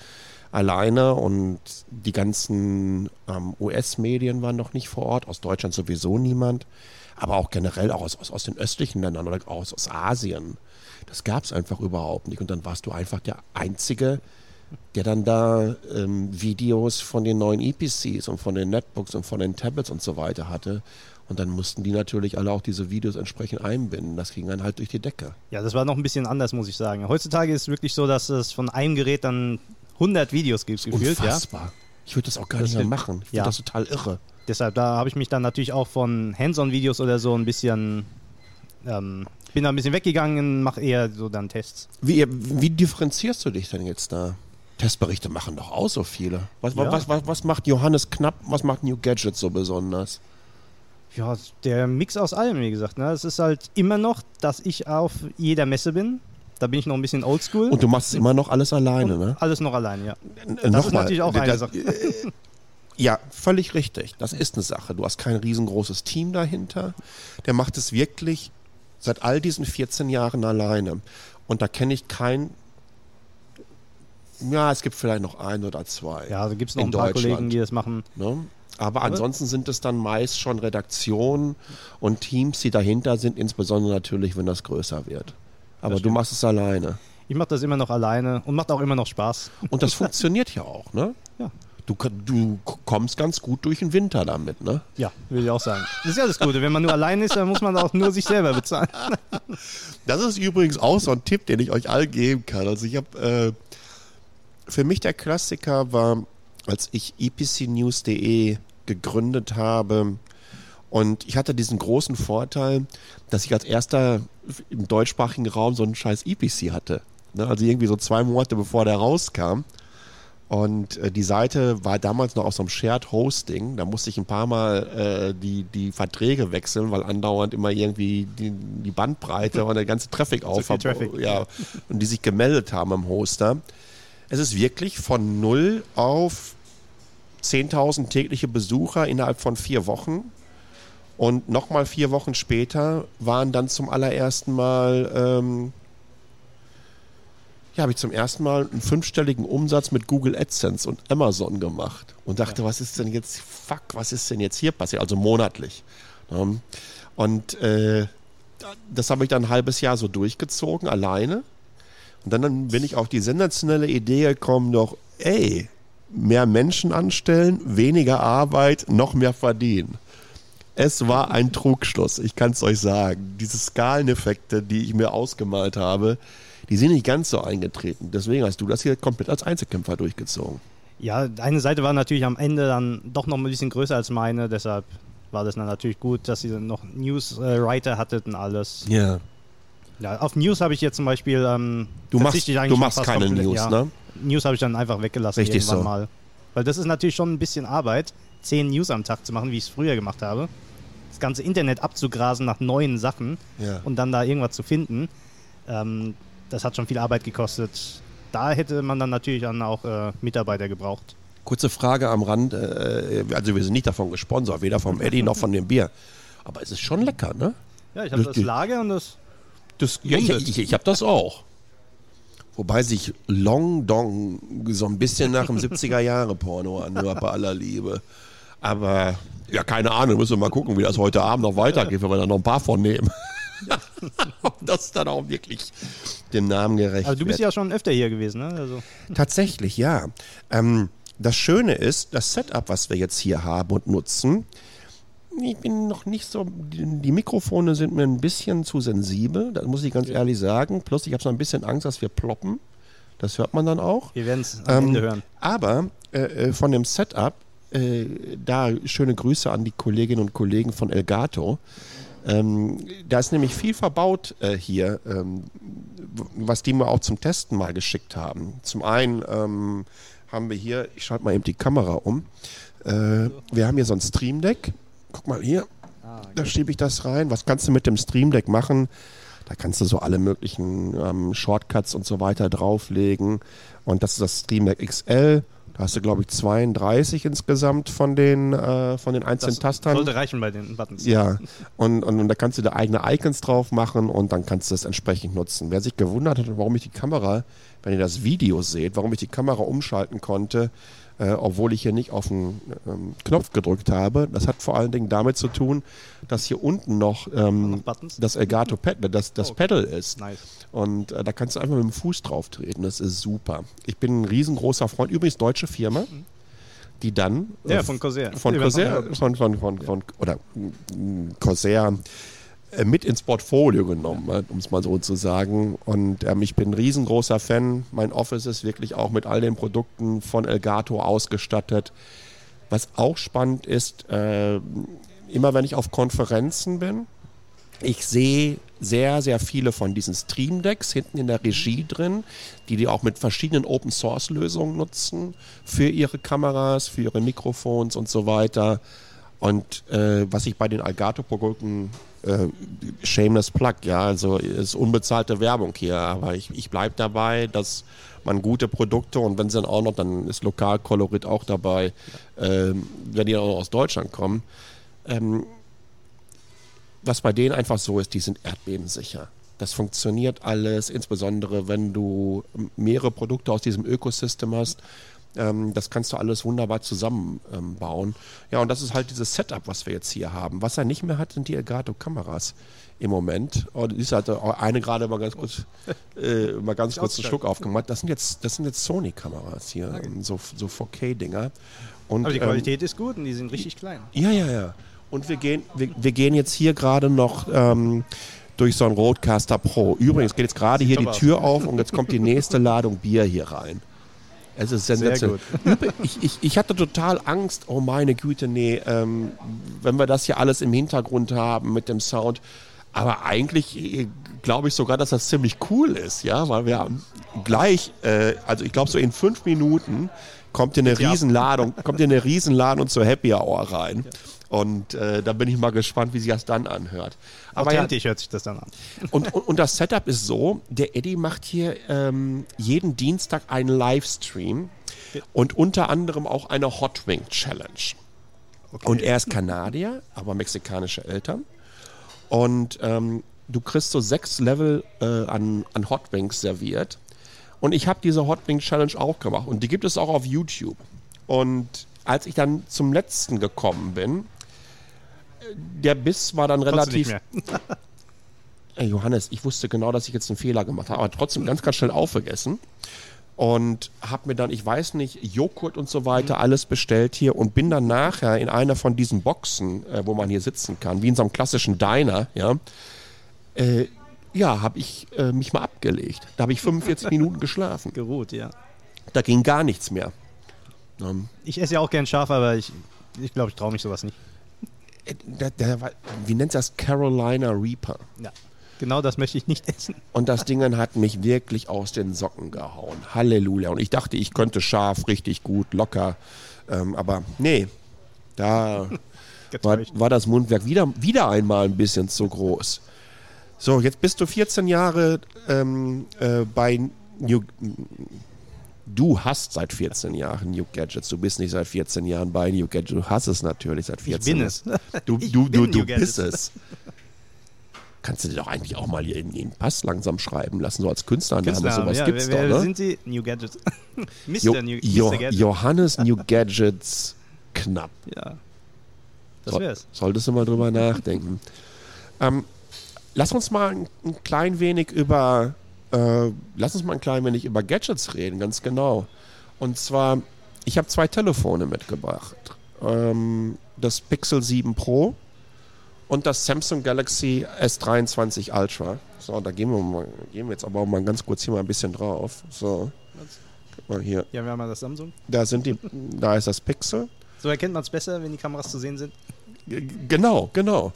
alleine und die ganzen ähm, US-Medien waren noch nicht vor Ort, aus Deutschland sowieso niemand, aber auch generell auch aus, aus, aus den östlichen Ländern oder aus, aus Asien. Das gab es einfach überhaupt nicht und dann warst du einfach der Einzige, der dann da ähm, Videos von den neuen EPCs und von den Netbooks und von den Tablets und so weiter hatte. Und dann mussten die natürlich alle auch diese Videos entsprechend einbinden. Das ging dann halt durch die Decke. Ja, das war noch ein bisschen anders, muss ich sagen. Heutzutage ist es wirklich so, dass es von einem Gerät dann 100 Videos gibt, gefühlt. Ja? Unfassbar. Ich würde das auch gar Das nicht mehr machen. Ich finde Ja. das total irre. Deshalb, da habe ich mich dann natürlich auch von Hands-on-Videos oder so ein bisschen, ähm, bin da ein bisschen weggegangen, mache eher so dann Tests. Wie, wie differenzierst du dich denn jetzt da? Testberichte machen doch auch so viele. Was, Ja. was, was, was macht Johannes Knapp, was macht New Gadget so besonders? Ja, der Mix aus allem, wie gesagt. Ne? Es ist halt immer noch, dass ich auf jeder Messe bin. Da bin ich noch ein bisschen oldschool. Und du machst es immer noch alles alleine, ne? Alles noch allein, ja. Äh, Das ist natürlich auch eine Sache. äh, Ja, völlig richtig. Das ist eine Sache. Du hast kein riesengroßes Team dahinter. Der macht es wirklich seit all diesen 14 Jahren alleine. Und da kenne ich kein. Ja, es gibt vielleicht noch ein oder zwei. Ja, da gibt es noch in ein paar. Kollegen, die das machen. Ne? Aber ansonsten sind es dann meist schon Redaktionen und Teams, die dahinter sind, insbesondere natürlich, wenn das größer wird. Aber du machst es alleine. Ich mache das immer noch alleine und macht auch immer noch Spaß. Und das funktioniert ja auch, ne? Ja. Du, du kommst ganz gut durch den Winter damit, ne? Ja, will ich auch sagen. Das ist ja das Gute. Wenn man nur allein ist, dann muss man auch nur sich selber bezahlen. Das ist übrigens auch so ein Tipp, den ich euch allen geben kann. Also ich habe, äh, für mich der Klassiker war, als ich epcnews.de gegründet habe und ich hatte diesen großen Vorteil, dass ich als erster im deutschsprachigen Raum so einen scheiß EPC hatte. Ne? Also irgendwie so zwei Monate bevor der rauskam. Und äh, die Seite war damals noch aus so einem Shared Hosting. Da musste ich ein paar Mal äh, die, die Verträge wechseln, weil andauernd immer irgendwie die, die Bandbreite und der ganze Traffic auf Traffic. ja, und die sich gemeldet haben im Hoster. Es ist wirklich von null auf 10.000 tägliche Besucher innerhalb von vier Wochen. Und nochmal vier Wochen später waren dann zum allerersten Mal, ähm, ja, habe ich zum ersten Mal einen fünfstelligen Umsatz mit Google AdSense und Amazon gemacht. Und dachte, was ist denn jetzt, fuck, was ist denn jetzt hier passiert? Also monatlich. Ne? Und äh, das habe ich dann ein halbes Jahr so durchgezogen, alleine. Und dann, dann bin ich auf die sensationelle Idee gekommen, doch, ey, mehr Menschen anstellen, weniger Arbeit, noch mehr verdienen. Es war ein Trugschluss, ich kann es euch sagen. Diese Skaleneffekte, die ich mir ausgemalt habe, die sind nicht ganz so eingetreten. Deswegen hast du das hier komplett als Einzelkämpfer durchgezogen. Ja, eine Seite war natürlich am Ende dann doch noch ein bisschen größer als meine. Deshalb war das dann natürlich gut, dass sie dann noch Newswriter hattet und alles. Ja. Ja, auf News habe ich jetzt zum Beispiel. Ähm, Du machst, du machst keine komplett- News, ja. ne? News habe ich dann einfach weggelassen Richtig irgendwann so. mal. Weil das ist natürlich schon ein bisschen Arbeit, zehn News am Tag zu machen, wie ich es früher gemacht habe. das ganze Internet abzugrasen nach neuen Sachen Ja. und dann da irgendwas zu finden. Ähm, das hat schon viel Arbeit gekostet. Da hätte man dann natürlich dann auch äh, Mitarbeiter gebraucht. Kurze Frage am Rand. Äh, also wir sind nicht davon gesponsert, weder vom Eddie noch von dem Bier. Aber es ist schon lecker, ne? Ja, ich habe das Lager und das. Das, ja, ich ich, ich habe das auch. Wobei sich Long Dong so ein bisschen nach dem 70er Jahre Porno anhört, bei aller Liebe. Aber ja, keine Ahnung, müssen wir mal gucken, wie das heute Abend noch weitergeht, wenn wir da noch ein paar von nehmen. Ob das dann auch wirklich dem Namen gerecht Aber du bist wird. ja schon öfter hier gewesen, ne? Also, Tatsächlich, ja. Ähm, das Schöne ist, das Setup, was wir jetzt hier haben und nutzen, ich bin noch nicht so, die, Mikrofone sind mir ein bisschen zu sensibel, das muss ich ganz ehrlich sagen. Plus, ich habe so ein bisschen Angst, dass wir ploppen. Das hört man dann auch. wir werden es am Ähm, Ende hören. Aber äh, äh, von dem Setup, äh, da schöne Grüße an die Kolleginnen und Kollegen von Elgato. Ähm, da ist nämlich viel verbaut äh, hier, ähm, was die mir auch zum Testen mal geschickt haben. Zum einen ähm, haben wir hier, ich schalte mal eben die Kamera um, äh, wir haben hier so ein Stream Deck. Guck mal hier, da schiebe ich das rein. Was kannst du mit dem Stream Deck machen? Da kannst du so alle möglichen ähm, Shortcuts und so weiter drauflegen. Und das ist das Stream Deck XL. Da hast du, glaube ich, 32 insgesamt von den, äh, von den einzelnen Das Tastern. sollte reichen bei den Buttons. Ja, und, und, und da kannst du da eigene Icons drauf machen und dann kannst du es entsprechend nutzen. Wer sich gewundert hat, warum ich die Kamera, wenn ihr das Video seht, warum ich die Kamera umschalten konnte, äh, obwohl ich hier nicht auf den ähm, Knopf gedrückt habe, das hat vor allen Dingen damit zu tun, dass hier unten noch ähm, das Elgato Pad, das, das Oh, okay. Pedal ist. Nice. Und äh, da kannst du einfach mit dem Fuß drauf treten. Das ist super. Ich bin ein riesengroßer Freund. Übrigens deutsche Firma, die dann äh, Ja, von Corsair. von Corsair, von- von, von, von, oder mm, Corsair äh, mit ins Portfolio genommen, äh, um es mal so zu sagen. Und ähm, ich bin ein riesengroßer Fan. Mein Office ist wirklich auch mit all den Produkten von Elgato ausgestattet. Was auch spannend ist, äh, immer wenn ich auf Konferenzen bin, ich sehe sehr, sehr viele von diesen Stream Decks hinten in der Regie drin, die die auch mit verschiedenen Open Source Lösungen nutzen für ihre Kameras, für ihre Mikrofons und so weiter. Und äh, was ich bei den Algato-Produkten äh, shameless plug, ja, also ist unbezahlte Werbung hier, aber ich, ich bleibe dabei, dass man gute Produkte und wenn sie dann auch noch, dann ist Lokalkolorit auch dabei, ähm, wenn die auch aus Deutschland kommen, ähm, was bei denen einfach so ist, die sind erdbebensicher. Das funktioniert alles, insbesondere wenn du mehrere Produkte aus diesem Ökosystem hast. Ähm, das kannst du alles wunderbar zusammenbauen. Ähm, ja, und das ist halt dieses Setup, was wir jetzt hier haben. Was er nicht mehr hat, sind die Elgato-Kameras im Moment. Und ist halt auch eine gerade mal ganz kurz, äh, mal ganz kurz einen Schluck aufgemacht. Das sind jetzt, das sind jetzt Sony-Kameras hier, ähm, so, so 4K-Dinger. Und, Aber die ähm, Qualität ist gut und die sind richtig klein. ja, ja, ja. Und wir gehen, wir, wir gehen jetzt hier gerade noch ähm, durch so ein Roadcaster Pro. Übrigens geht jetzt gerade hier die. Tür auf und jetzt kommt die nächste Ladung Bier hier rein. Es ist sensationell. Ich, ich, ich hatte total Angst, oh meine Güte, nee, ähm, wenn wir das hier alles im Hintergrund haben mit dem Sound. Aber eigentlich äh, glaube ich sogar, dass das ziemlich cool ist, ja, weil wir gleich, äh, also ich glaube so in fünf Minuten kommt hier eine Riesenladung, kommt hier eine Riesenladung zur Happy Hour rein. Und äh, da bin ich mal gespannt, wie sich das dann anhört. Aber ja, Authentisch hört sich das dann an. und, und, und das Setup ist so, der Eddie macht hier ähm, jeden Dienstag einen Livestream und unter anderem auch eine Hot Wing Challenge. Und er ist Kanadier, aber mexikanische Eltern. Und ähm, du kriegst so sechs Level äh, an, an Hot Wings serviert. Und ich habe diese Hot Wing Challenge auch gemacht. Und die gibt es auch auf YouTube. Und als ich dann zum letzten gekommen bin, der Biss war dann relativ. Ey, Johannes, ich wusste genau, dass ich jetzt einen Fehler gemacht habe, aber trotzdem ganz, ganz schnell aufgegessen. Und habe mir dann, ich weiß nicht, Joghurt und so weiter alles bestellt hier und bin dann nachher in einer von diesen Boxen, äh, wo man hier sitzen kann, wie in so einem klassischen Diner, ja, äh, ja, habe ich äh, mich mal abgelegt. Da habe ich 45 Minuten geschlafen. Geruht, ja. Da ging gar nichts mehr. Ähm, Ich esse ja auch gern scharf, aber ich ich glaube, ich traue mich sowas nicht. Äh, der, der, wie nennt das? Carolina Reaper. Ja. Genau das möchte ich nicht essen. Und das Ding hat mich wirklich aus den Socken gehauen. Halleluja. Und ich dachte, ich könnte scharf, richtig gut, locker. Ähm, aber nee, da war, war das Mundwerk wieder, wieder einmal ein bisschen zu groß. So, jetzt bist du 14 Jahre ähm, äh, bei New. Du hast seit 14 Jahren New Gadgets. Du bist nicht seit 14 Jahren bei New Gadgets. Du hast es natürlich seit 14 bin Jahren. es. Du, Ich du, bin du, du Gadgets. bist es. Kannst du dir doch eigentlich auch mal hier in den Pass langsam schreiben lassen, so als Künstlername. Künstlernamen, Sowas ja, gibt's wer, wer doch, ne? sind Sie? New Gadgets. Mr. Jo, New, jo, Mr. Gadget. Johannes New Gadgets knapp. Ja. Das wär's. Solltest du mal drüber nachdenken. Ähm, lass uns mal ein, ein klein wenig über, äh, lass uns mal ein klein wenig über Gadgets reden, ganz genau. Und zwar, ich habe zwei Telefone mitgebracht. Ähm, das Pixel 7 Pro und das Samsung Galaxy S23 Ultra. So, da gehen wir, mal, gehen wir jetzt aber auch mal ganz kurz hier mal ein bisschen drauf. So, guck mal hier. Ja, wir haben ja das Samsung. Da sind die, da ist das Pixel. So erkennt man es besser, wenn die Kameras zu sehen sind. Genau, genau.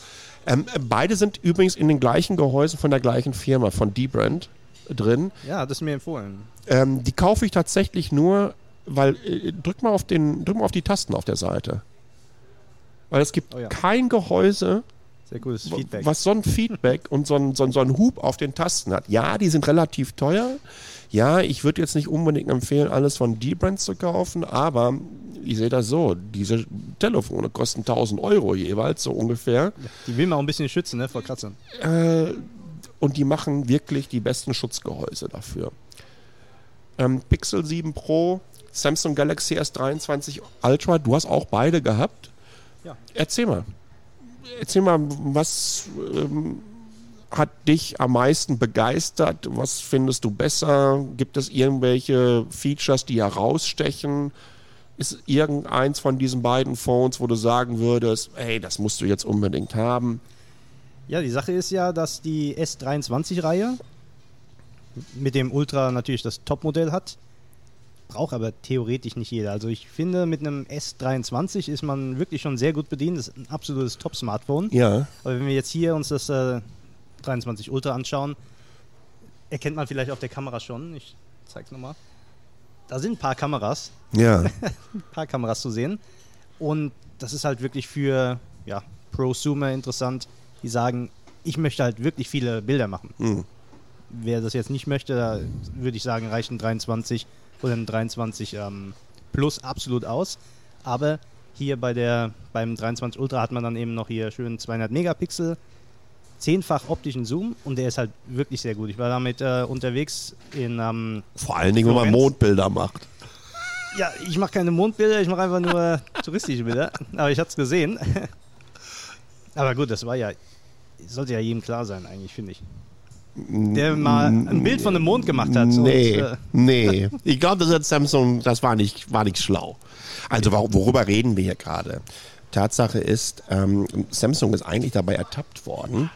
Ähm, beide sind übrigens in den gleichen Gehäusen von der gleichen Firma, von D-Brand drin. Ja, hat es mir empfohlen. Ähm, die kaufe ich tatsächlich nur, weil äh, drück mal auf den, drück mal auf die Tasten auf der Seite. Weil es gibt Oh ja. kein Gehäuse, was so ein Feedback und so ein, so, ein, so ein Hub auf den Tasten hat. Ja, die sind relativ teuer. Ja, ich würde jetzt nicht unbedingt empfehlen, alles von D-Brand zu kaufen, aber ich sehe das so, diese Telefone kosten 1000 Euro jeweils, so ungefähr. Die will man auch ein bisschen schützen, ne, vor Kratzern. Äh, und die machen wirklich die besten Schutzgehäuse dafür. Ähm, Pixel 7 Pro, Samsung Galaxy S23 Ultra, du hast auch beide gehabt. Ja. Erzähl mal. Erzähl mal, was ähm, hat dich am meisten begeistert? Was findest du besser? Gibt es irgendwelche Features, die herausstechen? Ist irgendeins von diesen beiden Phones, wo du sagen würdest, hey, das musst du jetzt unbedingt haben? Ja, die Sache ist ja, dass die S23-Reihe mit dem Ultra natürlich das Topmodell hat. Braucht aber theoretisch nicht jeder. Also ich finde, mit einem S23 ist man wirklich schon sehr gut bedient. Das ist ein absolutes Top-Smartphone. Ja. Aber wenn wir jetzt hier uns das äh, 23 Ultra anschauen, erkennt man vielleicht auf der Kamera schon. Ich zeig's nochmal. Da sind ein paar Kameras, Ja. ein paar Kameras zu sehen. Und das ist halt wirklich für ja, Prosumer interessant, die sagen, ich möchte halt wirklich viele Bilder machen. Hm. Wer das jetzt nicht möchte, da würde ich sagen, reicht ein 23 oder ein 23 ähm, Plus absolut aus. Aber hier bei der, beim 23 Ultra hat man dann eben noch hier schön 200 Megapixel, zehnfach optischen Zoom und der ist halt wirklich sehr gut. Ich war damit äh, unterwegs in ähm, Vor allen Dingen, wenn man. Mondbilder macht. Ja, ich mache keine Mondbilder, ich mache einfach nur touristische Bilder. Aber ich hatte es gesehen. Aber gut, das war ja, sollte ja jedem klar sein, eigentlich, finde ich. Der mal ein Bild von dem Mond gemacht hat. Nee, Und, äh, nee. Ich glaube, das hat Samsung, das war nicht, war nicht schlau. Also wor- worüber reden wir hier gerade? Tatsache ist, ähm, Samsung ist eigentlich dabei ertappt worden,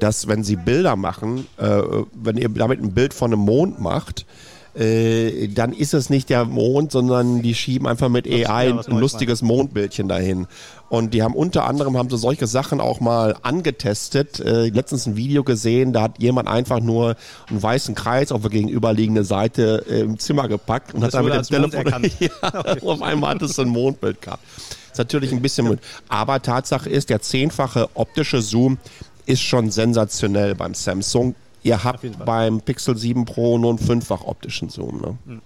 dass wenn sie Bilder machen, äh, wenn ihr damit ein Bild von einem Mond macht, äh, dann ist es nicht der Mond, sondern die schieben einfach mit AI ein lustiges Mondbildchen dahin. Und die haben unter anderem haben sie solche Sachen auch mal angetestet. Äh, letztens ein Video gesehen, da hat jemand einfach nur einen weißen Kreis auf der gegenüberliegende Seite äh, im Zimmer gepackt und Das hat dann mit dem Telefon ja, auf einmal hat es so ein Mondbild gehabt. Ist natürlich ein bisschen mit. Aber Tatsache ist, der zehnfache optische Zoom ist schon sensationell beim Samsung. Ihr habt beim Pixel 7 Pro nur einen fünffach optischen Zoom. Ne?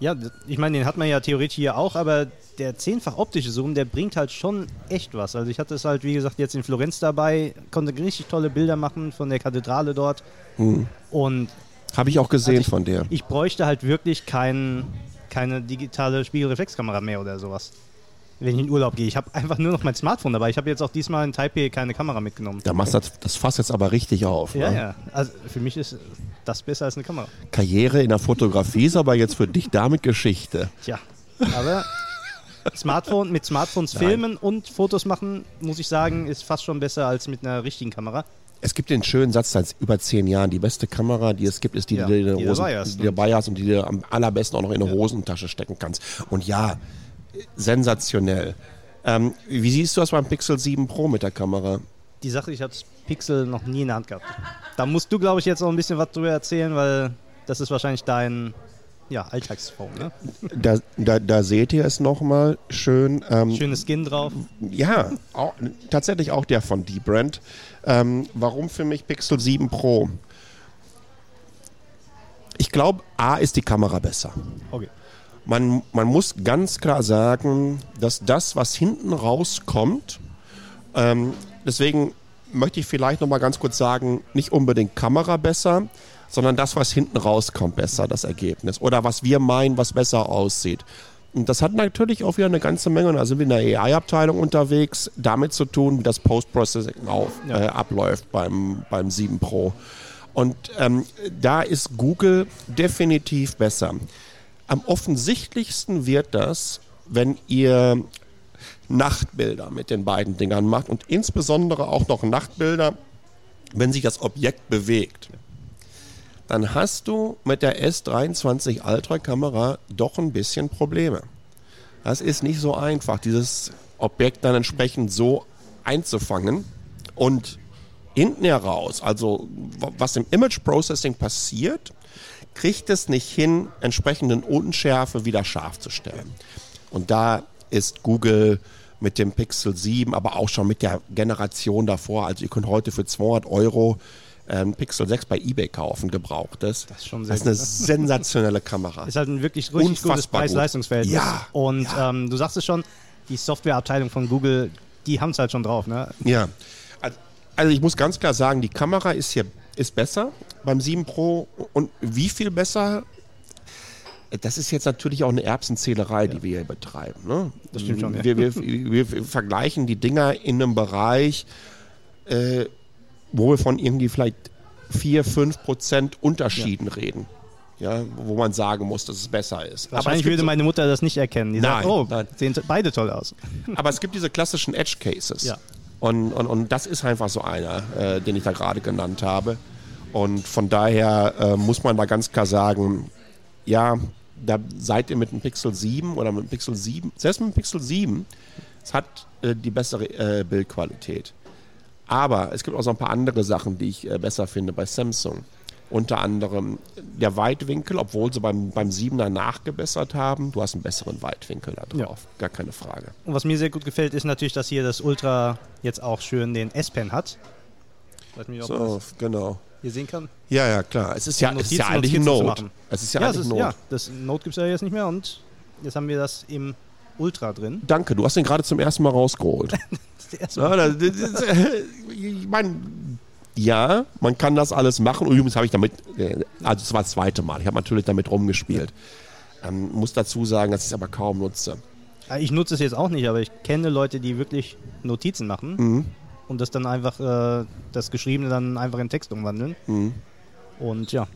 ja, d- ich meine, den hat man ja theoretisch hier auch, aber der zehnfach optische Zoom, der bringt halt schon echt was. Also ich hatte es halt, wie gesagt, jetzt in Florenz dabei, konnte richtig tolle Bilder machen von der Kathedrale dort. Und Habe ich auch gesehen Also ich- von dir. ich bräuchte halt wirklich kein, keine digitale Spiegelreflexkamera mehr oder sowas. Wenn ich in Urlaub gehe. Ich habe einfach nur noch mein Smartphone dabei. Ich habe jetzt auch diesmal in Taipei keine Kamera mitgenommen. Da machst du das, das Fass jetzt aber richtig auf. Ja, ne? ja. Also für mich ist das besser als eine Kamera. Karriere in der Fotografie ist aber jetzt für dich damit Geschichte. Tja, aber Smartphone, mit Smartphones filmen und Fotos machen, muss ich sagen, ist fast schon besser als mit einer richtigen Kamera. Es gibt den schönen Satz seit über zehn Jahren, die beste Kamera, die es gibt, ist die, Ja, die, die die ne? du dabei hast und die du am allerbesten auch noch in eine Hosentasche stecken kannst. Und ja, sensationell. Ähm, wie siehst du das beim Pixel 7 Pro mit der Kamera? Die Sache, ich habe das Pixel noch nie in der Hand gehabt. Da musst du, glaube ich, jetzt noch ein bisschen was drüber erzählen, weil das ist wahrscheinlich dein, ja, Alltagsphone. Ne? Da, da, da seht ihr es nochmal schön. Ähm, Schönes Skin drauf. Ja, auch, tatsächlich auch der von D-Brand. Ähm, warum für mich Pixel 7 Pro? Ich glaube, A ist die Kamera besser. Okay. Man, man muss ganz klar sagen, dass das, was hinten rauskommt, ähm, deswegen möchte ich vielleicht noch mal ganz kurz sagen, nicht unbedingt Kamera besser, sondern das, was hinten rauskommt, besser, das Ergebnis. Oder was wir meinen, was besser aussieht. Und das hat natürlich auch wieder eine ganze Menge, da sind wir in der AI-Abteilung unterwegs, damit zu tun, wie das Post-Processing Ja. äh, abläuft beim, beim 7 Pro. Und ähm, da ist Google definitiv besser. Am offensichtlichsten wird das, wenn ihr Nachtbilder mit den beiden Dingern macht und insbesondere auch noch Nachtbilder, wenn sich das Objekt bewegt. Dann hast du mit der S23 Ultra Kamera doch ein bisschen Probleme. Das ist nicht so einfach, dieses Objekt dann entsprechend so einzufangen und hinten heraus, also was im Image Processing passiert, kriegt es nicht hin, entsprechenden Unschärfe wieder scharf zu stellen. Und da ist Google mit dem Pixel 7, aber auch schon mit der Generation davor, also ihr könnt heute für 200 Euro ähm, Pixel 6 bei eBay kaufen, gebrauchtes. Das ist schon sehr Das ist eine gut, sensationelle Kamera. Ist halt ein wirklich richtig gutes Unfassbar gut. Preis-Leistungsverhältnis. Ja, Und Ähm, du sagst es schon, die Softwareabteilung von Google, die haben es halt schon drauf. Ne? Ja, Al- also ich muss ganz klar sagen, die Kamera ist hier ist besser beim 7 Pro und wie viel besser? Das ist jetzt natürlich auch eine Erbsenzählerei, die wir hier betreiben. Ne? Das stimmt schon, ja. Wir, wir, wir, wir vergleichen die Dinger in einem Bereich, äh, wo wir von irgendwie vielleicht 4, 5 Prozent Unterschieden reden. Ja, wo man sagen muss, dass es besser ist. Wahrscheinlich würde meine Mutter das nicht erkennen. Die sagt, Nein, oh, nein. sehen beide toll aus. Aber es gibt diese klassischen Edge Cases. Ja. Und, und, und das ist einfach so einer, äh, den ich da gerade genannt habe. Und von daher äh, muss man da ganz klar sagen, ja, da seid ihr mit dem Pixel 7 oder mit dem Pixel 7, selbst mit dem Pixel 7, es hat äh, die bessere äh, Bildqualität. Aber es gibt auch so ein paar andere Sachen, die ich äh, besser finde bei Samsung. Unter anderem der Weitwinkel, obwohl sie beim, beim 7er nachgebessert haben. Du hast einen besseren Weitwinkel da Ja. drauf. Gar keine Frage. Und was mir sehr gut gefällt, ist natürlich, dass hier das Ultra jetzt auch schön den S-Pen hat. Nicht, So, das genau. hier sehen kann. Ja, ja, klar. Es ist ja, Um es ist ja eigentlich ein Note. Es ist ja, Ja, eigentlich ein ist, Note. ja, das Note gibt es ja jetzt nicht mehr und jetzt haben wir das im Ultra drin. Danke, du hast den gerade zum ersten Mal rausgeholt. Das erste ja, das, das, das, ich meine, ja, man kann das alles machen. Und übrigens habe ich damit, äh, also es war das zweite Mal, ich habe natürlich damit rumgespielt. Ähm, muss dazu sagen, dass ich es aber kaum nutze. Ja, Ich nutze es jetzt auch nicht, aber ich kenne Leute, die wirklich Notizen machen Mhm. und das dann einfach, äh, das Geschriebene dann einfach in Text umwandeln. Mhm. Und ja,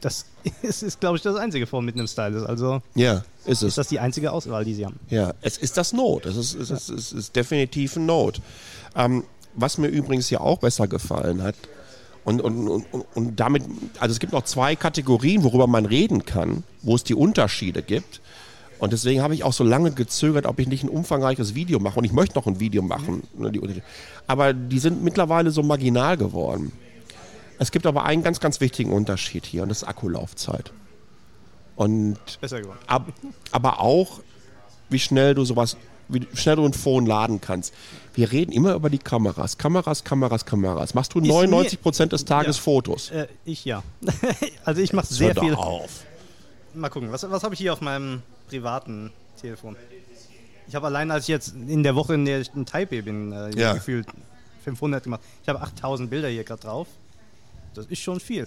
das ist, ist glaube ich, das einzige Form mit einem Stylus. Also Ja, ist es. ist das die einzige Auswahl, die sie haben. Ja, es ist das Note. Es ist, es ist, es ist definitiv ein Note. Ähm, was mir übrigens hier auch besser gefallen hat, und, und, und, und- damit, also es gibt noch zwei Kategorien, worüber man reden kann, wo es die Unterschiede gibt. Und deswegen habe ich auch so lange gezögert, ob ich nicht ein umfangreiches Video mache. Und ich möchte noch ein Video machen. ne. Aber die sind mittlerweile so marginal geworden. Es gibt aber einen ganz, ganz wichtigen Unterschied hier und das ist Akkulaufzeit. Und Besser geworden. Ab, aber auch, wie schnell du sowas, wie schnell du ein Phone laden kannst. Wir reden immer über die Kameras. Kameras, Kameras, Kameras. Machst du mir- 99 Prozent des Tages Ja. Fotos? Äh, ich ja. also ich mache Hör sehr doch viel. auf. Mal gucken, was, was habe ich hier auf meinem privaten Telefon? Ich habe allein, als ich jetzt in der Woche, in der ich in Taipei bin, äh, Ja. gefühlt 500 gemacht. Ich habe 8000 Bilder hier gerade drauf. Das ist schon viel.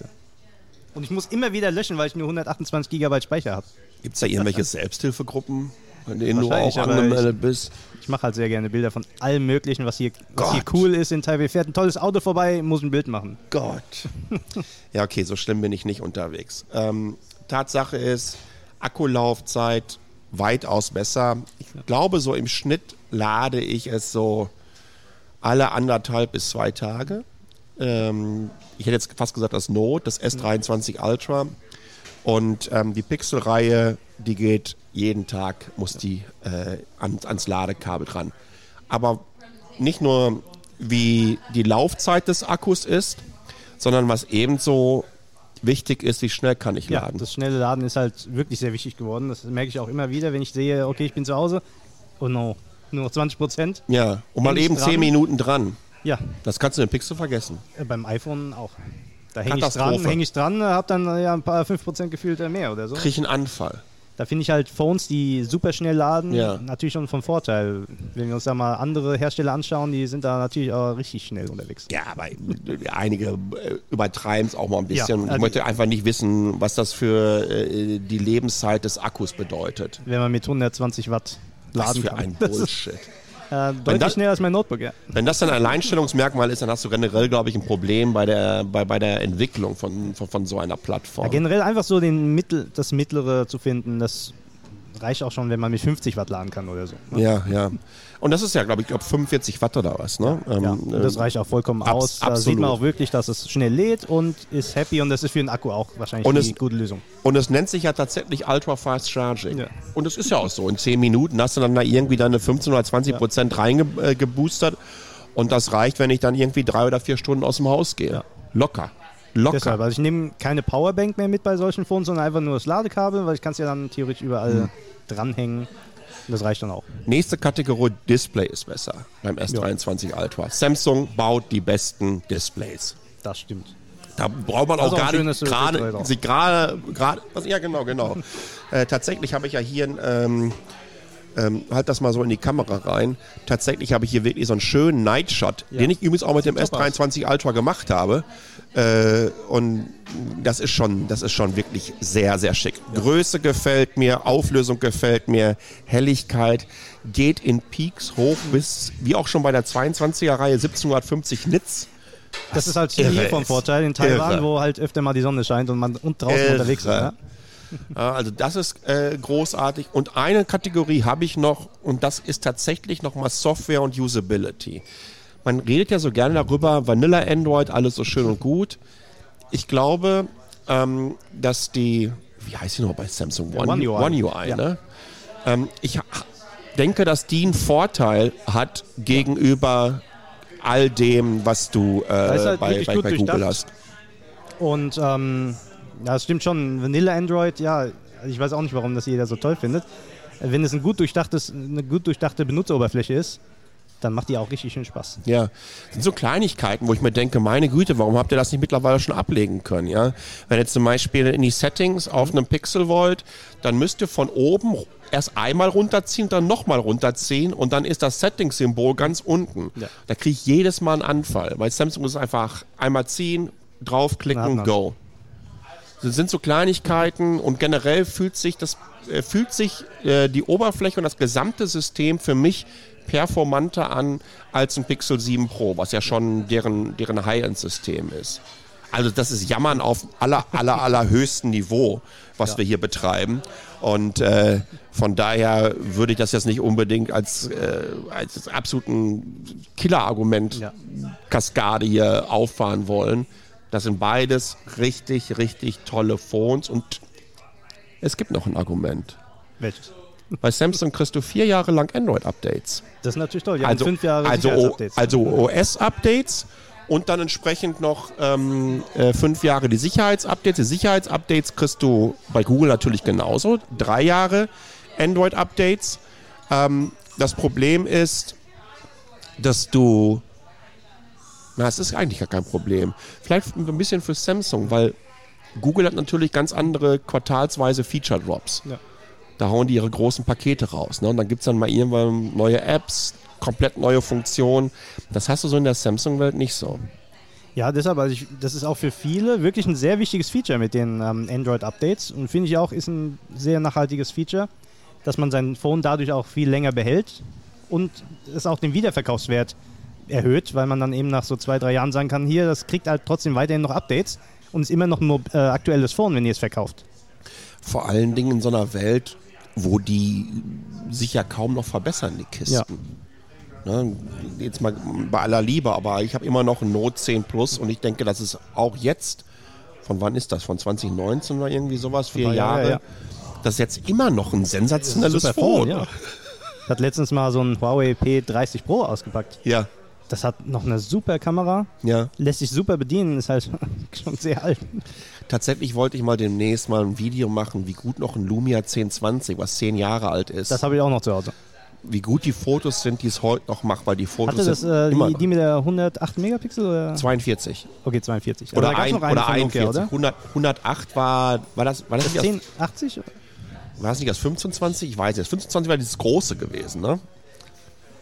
Und ich muss immer wieder löschen, weil ich nur 128 GB Speicher habe. Gibt es da irgendwelche Selbsthilfegruppen, in denen du auch Wahrscheinlich, aber angemeldet bist? Ich mache halt sehr gerne Bilder von allem Möglichen, was hier, was hier cool ist in Taipei. Fährt ein tolles Auto vorbei, muss ein Bild machen. Gott. ja, okay, so schlimm bin ich nicht unterwegs. Ähm, Tatsache ist, Akkulaufzeit weitaus besser. Ich glaube, so im Schnitt lade ich es so alle anderthalb bis zwei Tage. Ähm, ich hätte jetzt fast gesagt das Note, das S23 Ultra. Und ähm, die Pixel-Reihe, die geht jeden Tag, muss die äh, ans, ans Ladekabel dran. Aber nicht nur wie die Laufzeit des Akkus ist, sondern was ebenso wichtig ist, wie schnell kann ich Ja, laden. das schnelle Laden ist halt wirklich sehr wichtig geworden. Das merke ich auch immer wieder, wenn ich sehe, okay, ich bin zu Hause. Oh no, nur noch 20 Prozent. ja, und mal eben dran? 10 Minuten dran. Ja, Das kannst du den Pixel vergessen. äh, beim iPhone auch. Da hänge ich dran, hänge ich dran, habe dann äh, ja ein paar 5% gefühlt äh, mehr oder so. Krieg ich einen Anfall. Da finde ich halt Phones, die super schnell laden, Ja. natürlich schon von Vorteil. Wenn wir uns da mal andere Hersteller anschauen, die sind da natürlich auch richtig schnell unterwegs. Ja, aber einige äh, übertreiben es auch mal ein bisschen. Ja, ich also- möchte einfach nicht wissen, was das für äh, die Lebenszeit des Akkus bedeutet. Wenn man mit 120 Watt Was laden für kann. ein Bullshit. Äh, deutlich das- schneller als mein Notebook, ja. Wenn das dann ein Alleinstellungsmerkmal ist, dann hast du generell, glaube ich, ein Problem bei der, bei, bei der Entwicklung von, von, von so einer Plattform. Ja, generell einfach so den Mittel, das Mittlere zu finden, das reicht auch schon, wenn man mit 50 Watt laden kann oder so. ne? Ja, ja. Und das ist ja, glaube ich, glaub 45 Watt oder was, ne? Ähm, Ja, und das ähm, reicht auch vollkommen abs- aus. Da sieht man absolut. auch wirklich, dass es schnell lädt und ist happy und das ist für den Akku auch wahrscheinlich Und es- gute Lösung. Und es nennt sich ja tatsächlich Ultra Fast Charging. Ja. Und es ist ja auch so. In 10 Minuten hast du dann da irgendwie deine 15 oder 20 Prozent reingeboostert. Und das reicht, wenn ich dann irgendwie drei oder vier Stunden aus dem Haus gehe. Ja. Locker. Locker. Deshalb, also ich nehme keine Powerbank mehr mit bei solchen Phones, sondern einfach nur das Ladekabel, weil ich kann es ja dann theoretisch überall Hm. dranhängen. Das reicht dann auch. Nächste Kategorie Display ist besser beim S23 Ultra. Samsung baut die besten Displays. Das stimmt. Da braucht man auch auch gar nicht gerade, gerade, gerade, was, ja genau, genau. äh, tatsächlich habe ich ja hier ähm, ähm, halt das mal so in die Kamera rein. Tatsächlich habe ich hier wirklich so einen schönen Nightshot, den ich übrigens auch mit dem Sieht top aus. S23 Ultra gemacht habe. Äh, und das ist schon, das ist schon wirklich sehr, sehr schick. Größe gefällt mir, Auflösung gefällt mir, Helligkeit geht in Peaks hoch bis, wie auch schon bei der 22er Reihe, 1750 Nits. Das ist halt hier vom. Vorteil in Taiwan, Irre. wo halt öfter mal die Sonne scheint und man und draußen Irre. unterwegs ist. Ja? Ja, also das ist äh, großartig. Und eine Kategorie habe ich noch und das ist tatsächlich nochmal Software und Usability. Man redet ja so gerne darüber, Vanilla Android, alles so schön und gut. Ich glaube, ähm, dass die, wie heißt die noch bei Samsung? One, One UI. One UI Ja. ne? ähm, ich denke, dass die einen Vorteil hat gegenüber all dem, was du äh, halt bei, bei, bei Google hast. Und ähm, ja, es stimmt schon, Vanilla Android, ja, ich weiß auch nicht, warum das jeder so toll findet. Wenn es ein gut durchdachtes, eine gut durchdachte Benutzeroberfläche ist, dann macht die auch richtig schön Spaß. Ja, das sind so Kleinigkeiten, wo ich mir denke, meine Güte, warum habt ihr das nicht mittlerweile schon ablegen können, ja? Wenn ihr zum Beispiel in die Settings auf einem Pixel wollt, dann müsst ihr von oben erst einmal runterziehen, dann nochmal runterziehen und dann ist das Settings-Symbol ganz unten. Ja. Da kriege ich jedes Mal einen Anfall, weil Samsung ist einfach einmal ziehen, draufklicken, go. Das sind so Kleinigkeiten und generell fühlt sich das äh, fühlt sich äh, die Oberfläche und das gesamte System für mich performanter an als ein Pixel 7 Pro, was ja schon deren, deren High-End-System ist. Also das ist Jammern auf aller, aller, allerhöchstem Niveau, was wir hier betreiben. Und äh, von daher würde ich das jetzt nicht unbedingt als, äh, als absoluten Killer-Argument Ja. Kaskade hier auffahren wollen. Das sind beides richtig, richtig tolle Phones. Und es gibt noch ein Argument. Welches? Bei Samsung kriegst du vier Jahre lang Android-Updates. Das ist natürlich toll. Die Also, fünf Jahre also, Sicherheitsupdates. also OS-Updates und dann entsprechend noch ähm, äh, fünf Jahre die Sicherheitsupdates. Die Sicherheitsupdates kriegst du bei Google natürlich genauso. Drei Jahre Android-Updates. Ähm, das Problem ist, dass du. Na, es ist eigentlich gar kein Problem. Vielleicht ein bisschen für Samsung, weil Google hat natürlich ganz andere quartalsweise Feature-Drops. Ja. Da hauen die ihre großen Pakete raus. Ne? Und dann gibt es dann mal irgendwann neue Apps, komplett neue Funktionen. Das hast du so in der Samsung-Welt nicht so. Ja, deshalb, also ich, das ist auch für viele wirklich ein sehr wichtiges Feature mit den ähm, Android-Updates und finde ich auch, ist ein sehr nachhaltiges Feature, dass man sein Phone dadurch auch viel länger behält und es auch den Wiederverkaufswert erhöht, weil man dann eben nach so zwei, drei Jahren sagen kann, hier, das kriegt halt trotzdem weiterhin noch Updates und ist immer noch ein äh, aktuelles Phone, wenn ihr es verkauft. Vor allen Dingen in so einer Welt, wo die sich ja kaum noch verbessern, die Kisten. Ne? Jetzt mal bei aller Liebe, aber ich habe immer noch ein Note 10 Plus und ich denke, das ist auch jetzt, von wann ist das? Von 2019 oder irgendwie sowas, vier Jahre, Jahre. ja. Das ist jetzt immer noch ein sensationelles Super Phone. ja. Hat letztens mal so ein Huawei P30 Pro ausgepackt. ja. Das hat noch eine super Kamera, Ja. lässt sich super bedienen, ist halt schon sehr alt. Tatsächlich wollte ich mal demnächst mal ein Video machen, wie gut noch ein Lumia 1020, was zehn Jahre alt ist, Das habe ich auch noch zu Hause. wie gut die Fotos sind, die es heute noch macht, weil die Fotos Hatte das sind äh, immer die, die mit der 108 Megapixel oder? 42 Okay, 42. oder, ein, oder von 41. Nokia, oder? 100, 108 war, war das, war das, Das nicht das 1080? War das nicht das 25? Ich weiß jetzt. 25 war dieses große gewesen, ne?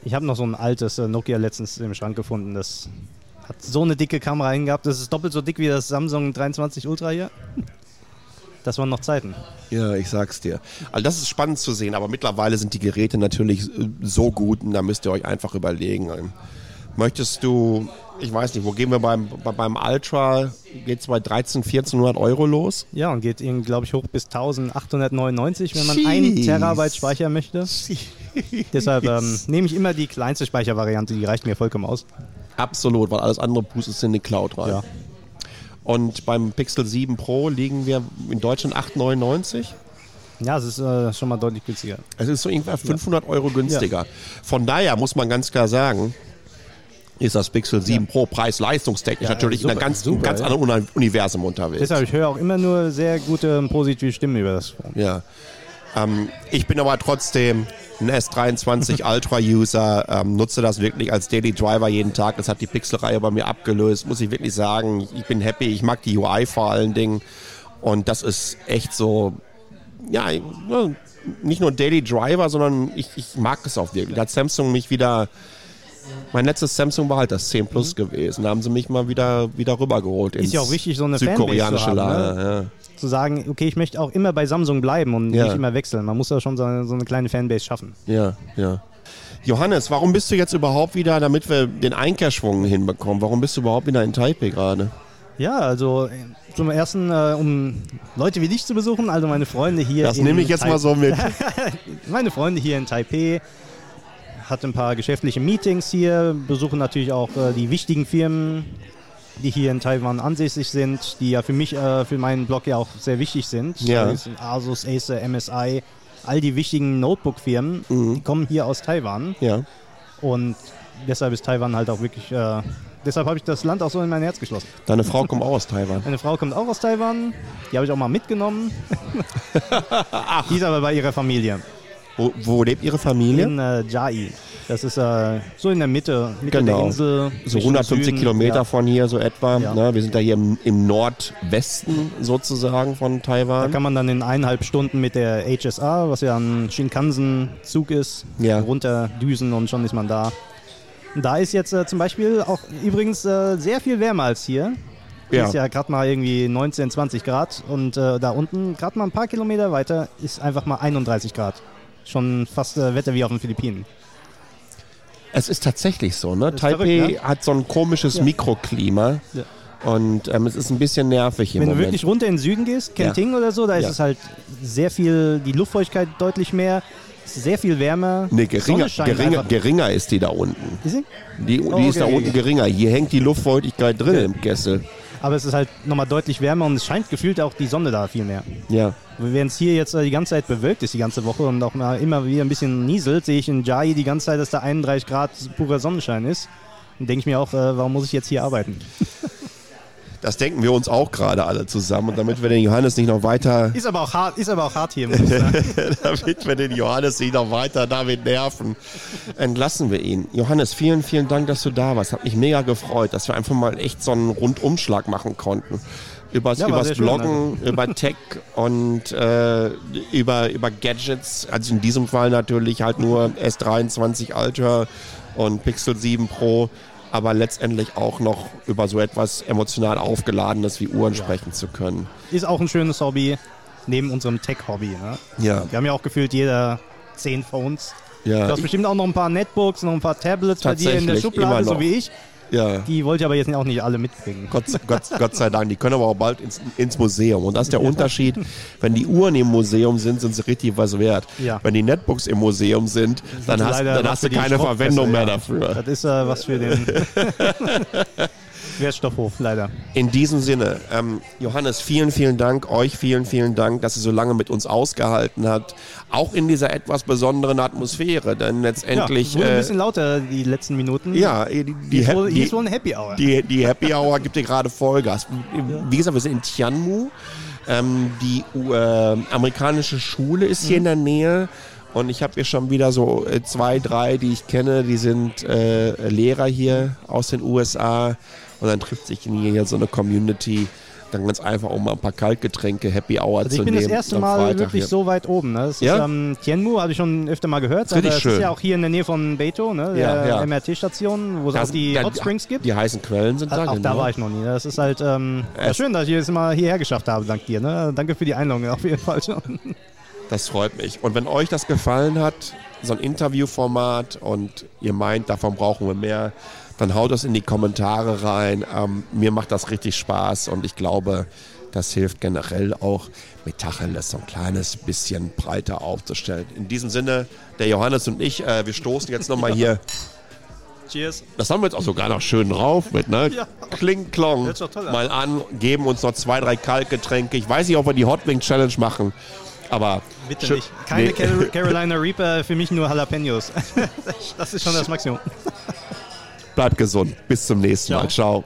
Ich habe noch so ein altes äh, Nokia letztens im Schrank gefunden. Das hat so eine dicke Kamera hingehabt. Das ist doppelt so dick wie das Samsung 23 Ultra hier. Das waren noch Zeiten. Ja, ich sag's dir. Also das ist spannend zu sehen, aber mittlerweile sind die Geräte natürlich äh, so gut und da müsst ihr euch einfach überlegen. Möchtest du, ich weiß nicht, wo gehen wir beim, bei, beim Ultra? Geht's bei 13, 1400 Euro los? Ja, und geht, glaube ich, hoch bis 1899, wenn man Jeez. 1 Terabyte Speicher möchte. Deshalb ähm, nehme ich immer die kleinste Speichervariante, die reicht mir vollkommen aus. Absolut, weil alles andere pustest in die Cloud rein. Ja. Und beim Pixel 7 Pro liegen wir in Deutschland 8,99. Ja, es ist äh, schon mal deutlich günstiger. Es ist so irgendwann 500 Euro günstiger. Von daher muss man ganz klar sagen, ist das Pixel 7 Pro preis-leistungstechnisch Ja, natürlich in super, einem ganz, super, ganz ja. anderen Uni- Universum unterwegs. Deshalb, ich höre auch immer nur sehr gute positive Stimmen über das. Ja. Ähm, ich bin aber trotzdem ein S23 Ultra-User, ähm, nutze das wirklich als Daily Driver jeden Tag. Das hat die Pixel-Reihe bei mir abgelöst, muss ich wirklich sagen. Ich bin happy, ich mag die UI vor allen Dingen. Und das ist echt so, ja, nicht nur Daily Driver, sondern ich, ich mag es auch wirklich. Da hat Samsung mich wieder. Mein letztes Samsung war halt das 10 Plus gewesen. Da haben sie mich mal wieder, wieder rübergeholt. ins ja auch wichtig, so eine südkoreanische Fanbase zu haben, Lager. Ja. Zu sagen, okay, ich möchte auch immer bei Samsung bleiben und Ja. nicht immer wechseln. Man muss ja schon so eine, so eine kleine Fanbase schaffen. Ja, ja. Johannes, warum bist du jetzt überhaupt wieder, damit wir den Einkehrschwung hinbekommen, warum bist du überhaupt wieder in Taipei gerade? Ja, also äh, zum ersten, äh, um Leute wie dich zu besuchen, also meine Freunde hier. Das in nehme ich jetzt Tai- mal so mit. Meine Freunde hier in Taipei hatte ein paar geschäftliche Meetings hier, besuchen natürlich auch äh, die wichtigen Firmen, die hier in Taiwan ansässig sind, die ja für mich, äh, für meinen Blog ja auch sehr wichtig sind. Ja. Das sind Asus, Acer, MSI, all die wichtigen Notebook-Firmen, Mhm. die kommen hier aus Taiwan Ja. und deshalb ist Taiwan halt auch wirklich, äh, deshalb habe ich das Land auch so in mein Herz geschlossen. Deine Frau kommt auch aus Taiwan. Meine Frau kommt auch aus Taiwan, die habe ich auch mal mitgenommen. die ist aber bei ihrer Familie. Wo, wo lebt ihre Familie? In äh, Jai. Das ist äh, so in der Mitte, Mitte Genau. der Insel. so Richtung 150 Süden. Kilometer Ja. von hier so etwa. Ja. Ne? Wir sind da hier im, im Nordwesten sozusagen von Da Taiwan. kann man dann in eineinhalb Stunden mit der HSA, was ja ein Shinkansen-Zug ist, Ja. runterdüsen und schon ist man da. Da ist jetzt äh, zum Beispiel auch übrigens äh, sehr viel wärmer als hier. Hier Ja. ist ja gerade mal irgendwie 19, 20 Grad und äh, da unten, gerade mal ein paar Kilometer weiter, ist einfach mal 31 Grad. Schon fast äh, Wetter wie auf den Philippinen. Es ist tatsächlich so, ne? Taipei verrückt, ne? hat so ein komisches Ja. Mikroklima. Ja. Und ähm, es ist ein bisschen nervig im Wenn du Moment. wirklich runter in den Süden gehst, Kenting oder so, da ist Ja. es halt sehr viel, die Luftfeuchtigkeit deutlich mehr, sehr viel wärmer. Nee, geringer, geringer, geringer ist die da unten. Ist sie? Die, die Oh, ist da okay. unten geringer. Hier hängt die Luftfeuchtigkeit drin Okay. im Kessel. Aber es ist halt nochmal deutlich wärmer und es scheint gefühlt auch die Sonne da viel mehr. Ja. Während es hier jetzt äh, die ganze Zeit bewölkt ist, die ganze Woche und auch mal immer wieder ein bisschen nieselt, sehe ich in Jai die ganze Zeit, dass da 31 Grad purer Sonnenschein ist. Und denke ich mir auch, äh, warum muss ich jetzt hier arbeiten? Das denken wir uns auch gerade alle zusammen. Und damit wir den Johannes nicht noch weiter, Ist aber auch hart, ist aber auch hart hier, muss ich sagen. damit wir den Johannes nicht noch weiter damit nerven, entlassen wir ihn. Johannes, vielen, vielen Dank, dass du da warst. Hat mich mega gefreut, dass wir einfach mal echt so einen Rundumschlag machen konnten. Übers, Ja, übers sehr schön, also. Bloggen, über Tech und äh, über, über Gadgets. Also in diesem Fall natürlich halt nur S23 Ultra und Pixel 7 Pro. Aber letztendlich auch noch über so etwas emotional Aufgeladenes wie Uhren sprechen zu können. Ist auch ein schönes Hobby, neben unserem Tech-Hobby. Ne? Ja, Wir haben ja auch gefühlt jeder 10 Phones. Du ja, hast bestimmt auch noch ein paar Netbooks, noch ein paar Tablets bei dir in der Schublade, so wie ich. Ja. Die wollte ich aber jetzt auch nicht alle mitbringen. Gott, Gott, Gott sei Dank, die können aber auch bald ins, ins Museum. Und das ist der Unterschied. Wenn die Uhren im Museum sind, sind sie richtig was wert. Ja. Wenn die Netbooks im Museum sind, dann hast, dann hast du keine Verwendung mehr dafür. Das ist äh, was für den. Wertstoffhof, leider. In diesem Sinne, ähm, Johannes, vielen, vielen Dank. Euch vielen, vielen Dank, dass ihr so lange mit uns ausgehalten habt. Auch in dieser etwas besonderen Atmosphäre. Denn letztendlich. ja, wurde ein äh, bisschen lauter die letzten Minuten. ja, die, die, Hier wohl, die, hier ist wohl Happy Hour. die, die Happy Hour gibt dir gerade Vollgas. Wie gesagt, wir sind in Tianmu. Ähm, die äh, amerikanische Schule ist hier in der Nähe. Und ich habe hier schon wieder so äh, zwei, drei, die ich kenne, die sind äh, Lehrer hier aus den USA. Und dann trifft sich hier so eine Community. Dann ganz einfach, um mal ein paar Kaltgetränke, Happy Hour Also zu ich bin nehmen. das erste Mal wirklich hier. so weit oben. Ne? Das Ja? ist ähm, Tianmu, habe ich schon öfter mal gehört. Es schön. ist ja auch hier in der Nähe von Beito, ne? Ja, der ja. MRT-Station, wo es auch die Hot Springs gibt. Die heißen Quellen sind da, auch genau. da war ich noch nie. Das ist halt ähm, ja, schön, dass ich es mal hierher geschafft habe, dank dir. Ne? Danke für die Einladung auf jeden Fall schon. Das freut mich. Und wenn euch das gefallen hat, so ein Interviewformat und ihr meint, davon brauchen wir mehr, dann haut es in die Kommentare rein. Ähm, mir macht das richtig Spaß und ich glaube, das hilft generell auch, mit Tacheles so ein kleines bisschen breiter aufzustellen. In diesem Sinne, der Johannes und ich, äh, wir stoßen jetzt nochmal hier. Cheers. Das haben wir jetzt auch sogar noch schön drauf mit, ne? Ja. Kling, klong. Mal an, geben uns noch zwei, drei Kaltgetränke. Ich weiß nicht, ob wir die Hot Wing Challenge machen, aber. Bitte schön- nicht. Keine Nee. Car Carolina Reaper, für mich nur Jalapenos. das ist schon das Maximum. Bleibt gesund. Bis zum nächsten Mal. Ciao.